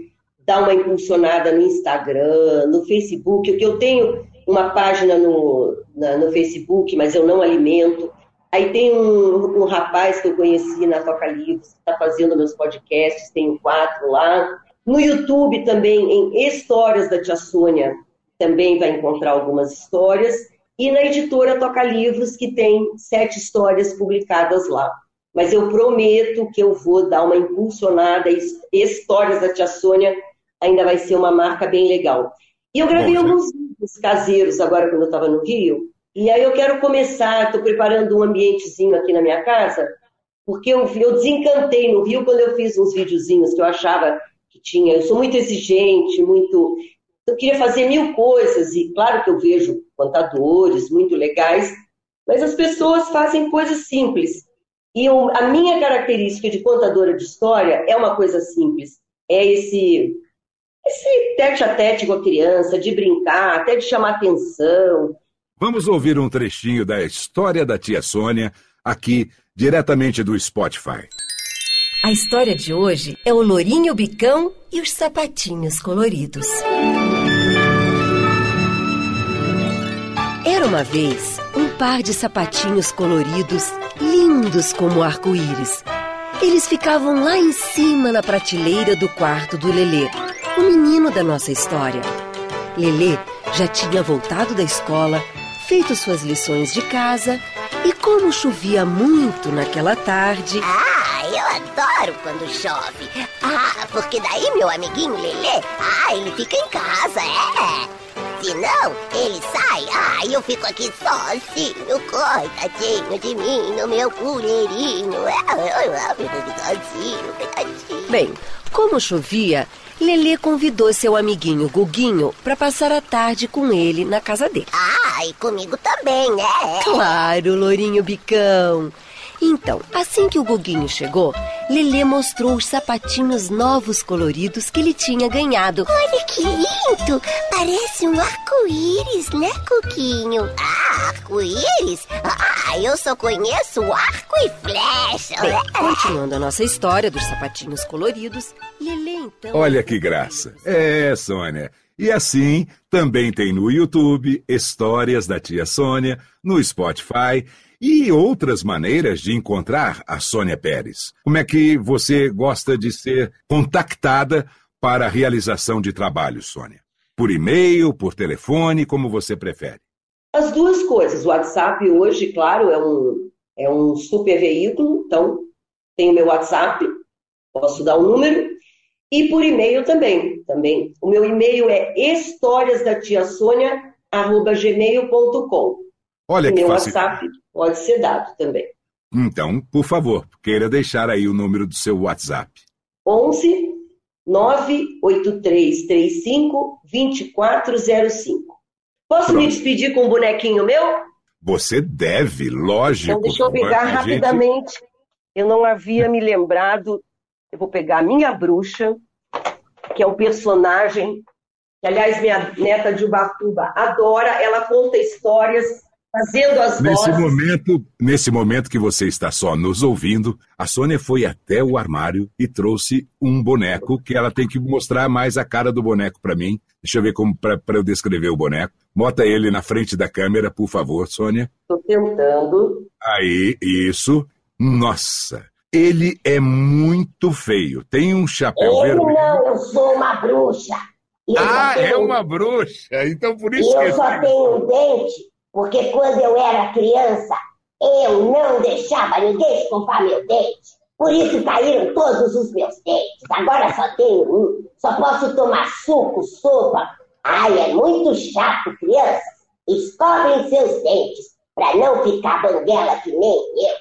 S3: dar uma impulsionada no Instagram, no Facebook, que eu tenho uma página no, na, no Facebook, mas eu não alimento. Aí tem um, um rapaz que eu conheci na Toca Livros, que está fazendo meus podcasts, tenho quatro lá. No YouTube também, em Histórias da Tia Sônia, também vai encontrar algumas histórias. E na editora Toca Livros, que tem sete histórias publicadas lá. Mas eu prometo que eu vou dar uma impulsionada. Histórias da Tia Sônia ainda vai ser uma marca bem legal. E eu gravei Bom, alguns vídeos caseiros agora quando eu estava no Rio. E aí eu quero começar, estou preparando um ambientezinho aqui na minha casa, porque eu, eu desencantei no Rio quando eu fiz uns videozinhos que eu achava que tinha. Eu sou muito exigente, muito. Eu queria fazer mil coisas, e claro que eu vejo contadores muito legais, mas as pessoas fazem coisas simples. E eu, a minha característica de contadora de história é uma coisa simples. É esse esse tete a tete com a criança, de brincar, até de chamar atenção.
S1: Vamos ouvir um trechinho da história da tia Sônia, aqui, diretamente do Spotify.
S5: A história de hoje é o Lourinho Bicão e os sapatinhos coloridos. Era uma vez um par de sapatinhos coloridos, lindos como arco-íris. Eles ficavam lá em cima na prateleira do quarto do Lelê o menino da nossa história. Lelê já tinha voltado da escola, feito suas lições de casa e como chovia muito naquela tarde.
S4: Ah, eu adoro quando chove. Ah, porque daí meu amiguinho Lelê, ah, ele fica em casa, é. Se não, ele sai. Ah, eu fico aqui sozinho, coitadinho de mim, no meu colherinho. É,
S5: coitadinho, coitadinho. Bem, como chovia, Lelê convidou seu amiguinho Guguinho para passar a tarde com ele na casa dele.
S4: Ah, e comigo também, né?
S5: Claro, Lourinho Bicão. Então, assim que o Guguinho chegou, Lelê mostrou os sapatinhos novos coloridos que ele tinha ganhado.
S4: Olha que lindo! Parece um arco-íris, né, Guguinho? Ah, arco-íris? Ah, eu só conheço arco e flecha.
S5: Bem, continuando a nossa história dos sapatinhos coloridos, Lelê então...
S1: Olha que graça. É, Sônia... E assim, também tem no YouTube Histórias da Tia Sônia, no Spotify e outras maneiras de encontrar a Sônia Pérez. Como é que você gosta de ser contactada para a realização de trabalho, Sônia? Por e-mail, por telefone, como você prefere?
S3: As duas coisas. O WhatsApp hoje, claro, é um, é um super veículo, então tem o meu WhatsApp, posso dar o um número, e por e-mail também. também. O meu e-mail é historiasdatiasônia.gmail.com.
S1: Olha que
S3: meu
S1: fácil.
S3: WhatsApp pode ser dado também.
S1: Então, por favor, queira deixar aí o número do seu WhatsApp.
S3: 11 98335 2405. Posso Pronto. me despedir com um bonequinho meu?
S1: Você deve, lógico.
S3: Então, deixa eu pegar rapidamente. Gente... Eu não havia me lembrado. Eu vou pegar a minha bruxa, que é um personagem que, aliás, minha neta de Ubatuba adora. Ela conta histórias fazendo as
S1: nesse
S3: vozes.
S1: Momento, nesse momento que você está só nos ouvindo, a Sônia foi até o armário e trouxe um boneco que ela tem que mostrar mais a cara do boneco para mim. Deixa eu ver como para eu descrever o boneco. Bota ele na frente da câmera, por favor, Sônia.
S3: Estou tentando.
S1: Aí, isso. Nossa, ele é muito feio. Tem um chapéu
S4: eu
S1: vermelho.
S4: Não, eu sou uma bruxa.
S1: ah, tenho... é uma bruxa. Então por isso
S4: eu
S1: que
S4: eu só tenho um dente porque quando eu era criança, Eu não deixava ninguém escovar meu dente. Por isso caíram todos os meus dentes. Agora só tenho um. Só posso tomar suco, sopa. Ai, é muito chato, crianças. Escovem seus dentes para não ficar banguela que nem eu.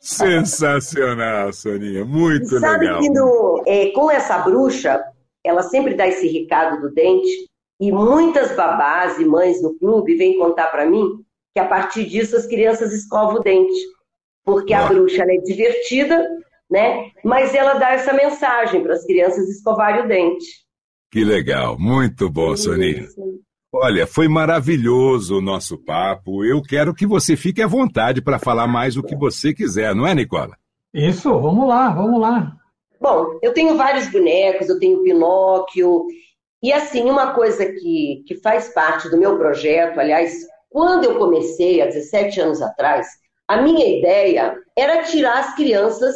S1: Sensacional, Soninha. Muito
S3: Sabe
S1: legal.
S3: que no, é, com essa bruxa, ela sempre dá esse recado do dente, e muitas babás e mães no clube vêm contar para mim que a partir disso as crianças escovam o dente. Porque a bruxa ela é divertida, né? Mas ela dá essa mensagem para as crianças escovarem o dente.
S1: Que legal. Muito bom, Soninha. Olha, foi maravilhoso o nosso papo. Eu quero que você fique à vontade para falar mais o que você quiser, não é, Nicola?
S2: Isso, vamos lá, vamos lá.
S3: Bom, eu tenho vários bonecos, eu tenho Pinóquio. E assim, uma coisa que, que faz parte do meu projeto, aliás, quando eu comecei, há 17 anos atrás, a minha ideia era tirar as crianças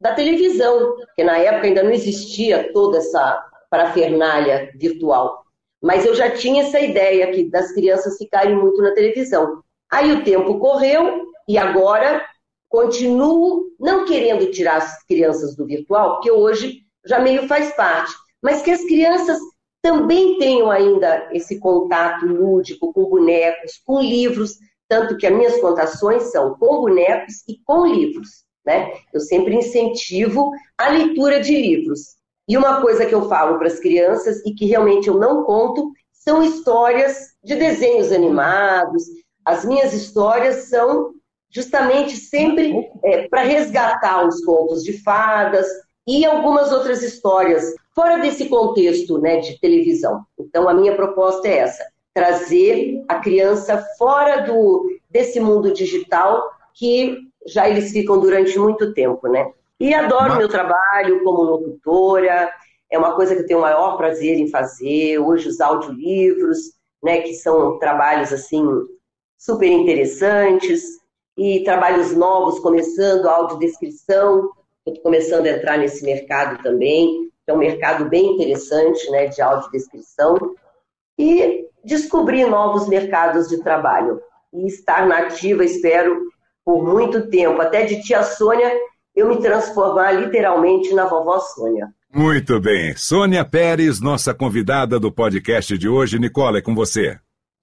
S3: da televisão, porque na época ainda não existia toda essa parafernália virtual. Mas eu já tinha essa ideia aqui das crianças ficarem muito na televisão. Aí o tempo correu e agora continuo não querendo tirar as crianças do virtual, porque hoje já meio faz parte, mas que as crianças também tenham ainda esse contato lúdico com bonecos, com livros, tanto que as minhas contações são com bonecos e com livros. Né? Eu sempre incentivo a leitura de livros. E uma coisa que eu falo para as crianças e que realmente eu não conto são histórias de desenhos animados. As minhas histórias são justamente sempre é, para resgatar os contos de fadas e algumas outras histórias fora desse contexto né, de televisão. Então, a minha proposta é essa: trazer a criança fora do, desse mundo digital que já eles ficam durante muito tempo, né? E adoro meu trabalho como locutora, é uma coisa que eu tenho o maior prazer em fazer. Hoje, os audiolivros, né, que são trabalhos assim super interessantes, e trabalhos novos começando, audiodescrição. Estou começando a entrar nesse mercado também, que é um mercado bem interessante né, de audiodescrição. E descobrir novos mercados de trabalho. E estar na ativa, espero, por muito tempo. Até de tia Sônia, eu me transformar literalmente na vovó Sônia.
S1: Muito bem. Sônia Pérez, nossa convidada do podcast de hoje. Nicola, é com você.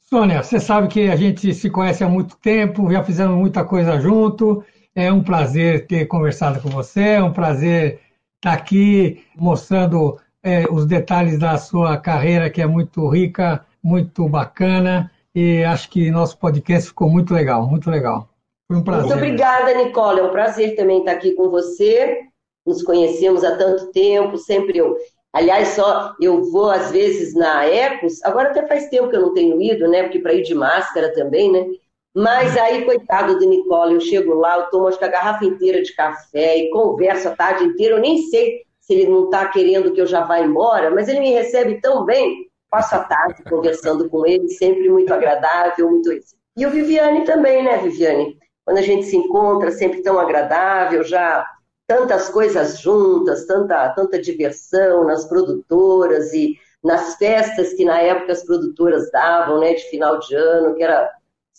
S2: Sônia, você sabe que a gente se conhece há muito tempo, já fizemos muita coisa junto. É um prazer ter conversado com você, é um prazer estar aqui mostrando é, os detalhes da sua carreira, que é muito rica, muito bacana. E acho que nosso podcast ficou muito legal, muito legal. Foi um prazer.
S3: Muito obrigada, Nicola. É um prazer também estar aqui com você. Nos conhecemos há tanto tempo, sempre eu. Aliás, só eu vou às vezes na Ecos, agora até faz tempo que eu não tenho ido, né? Porque para ir de máscara também, né? Mas aí, coitado do Nicola, eu chego lá, eu tomo a garrafa inteira de café e converso a tarde inteira. Eu nem sei se ele não está querendo que eu já vá embora, mas ele me recebe tão bem. Passo a tarde conversando com ele, sempre muito agradável, muito isso. E o Viviane também, né, Viviane? Quando a gente se encontra, sempre tão agradável, já tantas coisas juntas, tanta, tanta diversão nas produtoras e nas festas que na época as produtoras davam, né, de final de ano, que era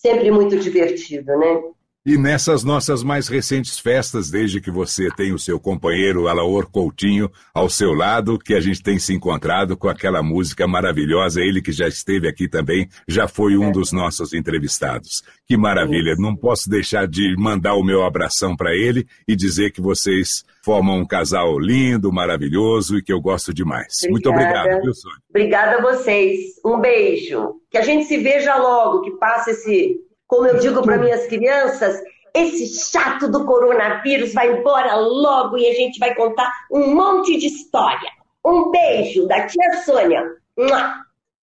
S3: sempre muito divertido, né?
S1: E nessas nossas mais recentes festas, desde que você tem o seu companheiro Alaor Coutinho ao seu lado, que a gente tem se encontrado com aquela música maravilhosa, ele que já esteve aqui também, já foi um dos nossos entrevistados. Que maravilha! Não posso deixar de mandar o meu abração para ele e dizer que vocês formam um casal lindo, maravilhoso e que eu gosto demais.
S3: Obrigada.
S1: Muito obrigado, viu, Sônia?
S3: Obrigada a vocês. Um beijo. Que a gente se veja logo, que passe esse como eu digo para minhas crianças, esse chato do coronavírus vai embora logo e a gente vai contar um monte de história. Um beijo da tia Sônia.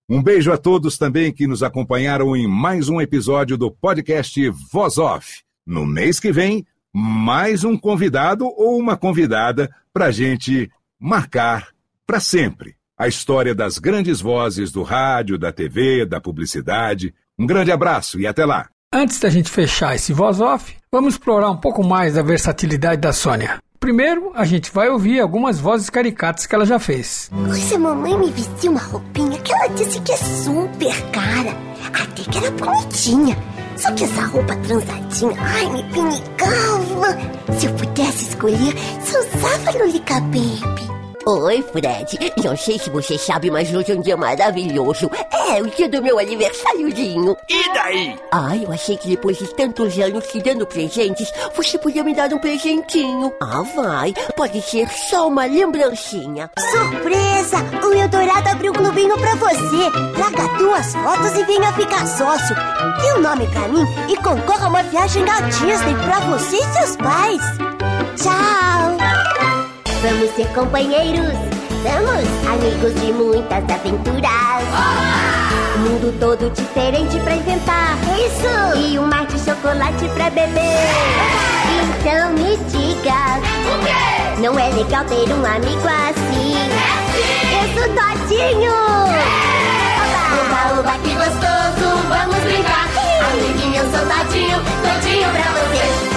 S1: Um beijo a todos também que nos acompanharam em mais um episódio do podcast Voz Off. No mês que vem, mais um convidado ou uma convidada para a gente marcar para sempre a história das grandes vozes do rádio, da TV, da publicidade. Um grande abraço e até lá!
S2: Antes da gente fechar esse voz off, vamos explorar um pouco mais da versatilidade da Sônia. Primeiro, a gente vai ouvir algumas vozes caricatas que ela já fez.
S4: Hoje a mamãe me vestiu uma roupinha que ela disse que é super cara. Até que era bonitinha. Só que essa roupa transadinha, ai, me pinicava. Se eu pudesse escolher, só usava Lolica Baby. Oi, Fred. Não sei se você sabe, mas hoje é um dia maravilhoso. É o dia do meu aniversáriozinho.
S6: E daí?
S4: Ai, eu achei que depois de tantos anos te dando presentes, você podia me dar um presentinho. Ah, vai. Pode ser só uma lembrancinha. Surpresa! O Eldorado abriu um clubinho pra você. Traga duas fotos e venha ficar sócio. Dê um nome pra mim e concorra a uma viagem à Disney pra você e seus pais. Tchau! Vamos ser companheiros. Vamos, amigos de muitas aventuras. O mundo todo diferente pra inventar. Isso! E um mar de chocolate pra beber. Então me diga.
S6: O quê?
S4: Não é legal ter um amigo assim?
S6: É sim!
S4: Eu sou Todinho!
S6: Oba, oba, que gostoso, vamos brincar. Amiguinho, eu sou todinho, todinho pra você.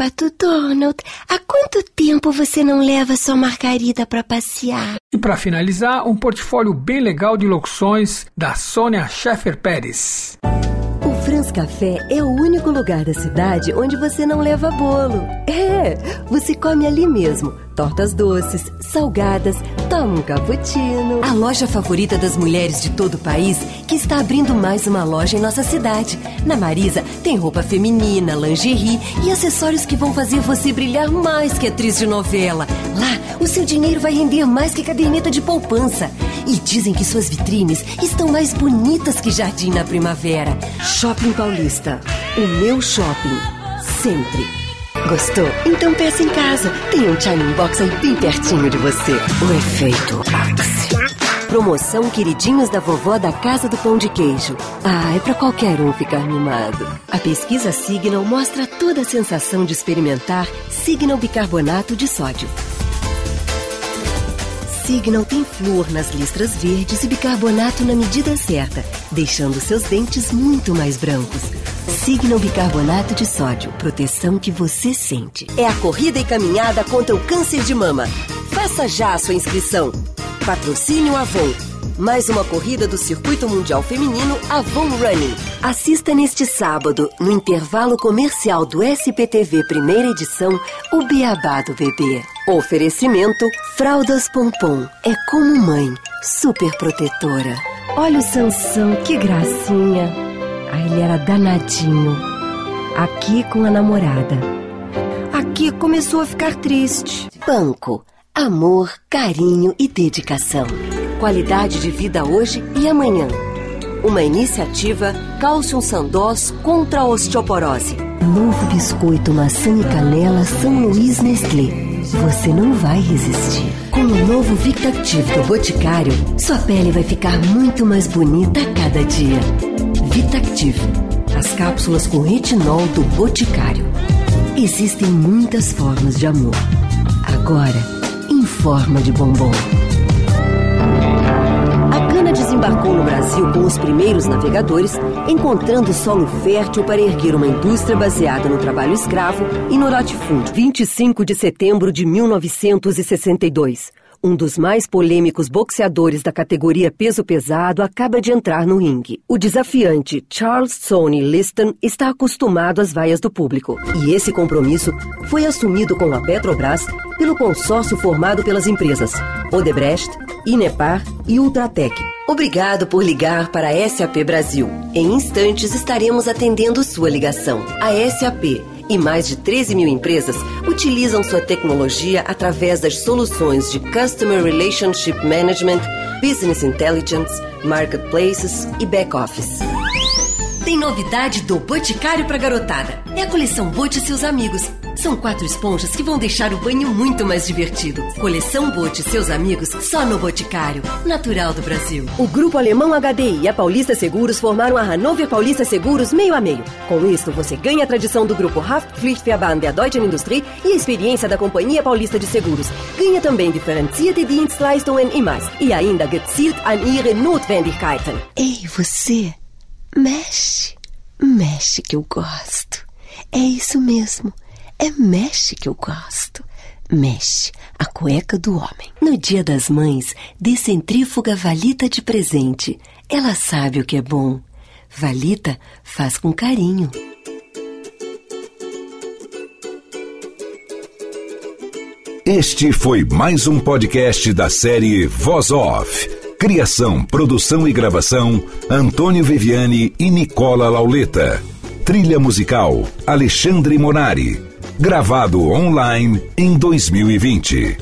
S3: Pato Donald, há quanto tempo você não leva sua Margarida para passear?
S2: E para finalizar, um portfólio bem legal de locuções da Sônia Scheffer Pérez.
S3: O Franz Café é o único lugar da cidade onde você não leva bolo. É, você come ali mesmo. Tortas doces, salgadas, toma um cappuccino. A loja favorita das mulheres de todo o país que está abrindo mais uma loja em nossa cidade. Na Marisa tem roupa feminina, lingerie e acessórios que vão fazer você brilhar mais que atriz de novela. Lá, o seu dinheiro vai render mais que caderneta de poupança. E dizem que suas vitrines estão mais bonitas que jardim na primavera. Shopping Paulista. O meu shopping. Sempre. Gostou? Então peça em casa. Tem um Chiming Box aí bem pertinho de você. O efeito ápice. Promoção Queridinhos da Vovó da Casa do Pão de Queijo. Ah, é pra qualquer um ficar mimado. A pesquisa Signal mostra toda a sensação de experimentar Signal bicarbonato de sódio. Signal tem flúor nas listras verdes e bicarbonato na medida certa, deixando seus dentes muito mais brancos. Signal bicarbonato de sódio, proteção que você sente. É a corrida e caminhada contra o câncer de mama. Faça já a sua inscrição. Patrocínio Avon. Mais uma corrida do Circuito Mundial Feminino Avon Running. Assista neste sábado, no intervalo comercial do SPTV Primeira Edição, o Beabá do Bebê. Oferecimento Fraldas Pompom. É como mãe, super protetora. Olha o Sansão, que gracinha. Ah, ele era danadinho. Aqui com a namorada. Aqui começou a ficar triste. Banco. Amor, carinho e dedicação. Qualidade de vida hoje e amanhã. Uma iniciativa Cálcio Sandós contra a osteoporose. Novo biscoito maçã e canela São Luís Nestlé. Você não vai resistir. Com o novo Vitactive do Boticário, sua pele vai ficar muito mais bonita a cada dia. Vitactive. As cápsulas com retinol do Boticário. Existem muitas formas de amor. Agora, em forma de bombom. A cana desembarcou no Brasil com os primeiros navegadores, encontrando solo fértil para erguer uma indústria baseada no trabalho escravo e no latifúndio. 25 de setembro de 1962. Um dos mais polêmicos boxeadores da categoria peso pesado acaba de entrar no ringue. O desafiante Charles Sonny Liston está acostumado às vaias do público. E esse compromisso foi assumido com a Petrobras pelo consórcio formado pelas empresas Odebrecht, Inepar e Ultratec. Obrigado por ligar para a SAP Brasil. Em instantes estaremos atendendo sua ligação. A SAP e mais de 13 mil empresas utilizam sua tecnologia através das soluções de Customer Relationship Management, Business Intelligence, Marketplaces e Back Office. Tem novidade do Boticário para garotada. É a coleção Bote e seus amigos. São quatro esponjas que vão deixar o banho muito mais divertido. Coleção Bote e seus amigos só no Boticário, natural do Brasil. O grupo alemão HDI e a Paulista Seguros formaram a Hanover Paulista Seguros meio a meio. Com isso, você ganha a tradição do grupo Haftpflichtverband der Deutschen Industrie e a experiência da Companhia Paulista de Seguros. Ganha também differenzierte Dienstleistungen e mais. E ainda gezielt an ihre Notwendigkeiten. Ei, você! Mexe, mexe que eu gosto. É isso mesmo. É mexe que eu gosto. Mexe, a cueca do homem. No dia das mães, dê centrífuga valita de presente. Ela sabe o que é bom. Valita faz com carinho.
S1: Este foi mais um podcast da série Voz Off. Criação, produção e gravação: Antônio Viviane e Nicola Lauleta. Trilha musical: Alexandre Monari. Gravado online em 2020.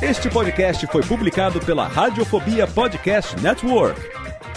S7: Este podcast foi publicado pela Radiofobia Podcast Network.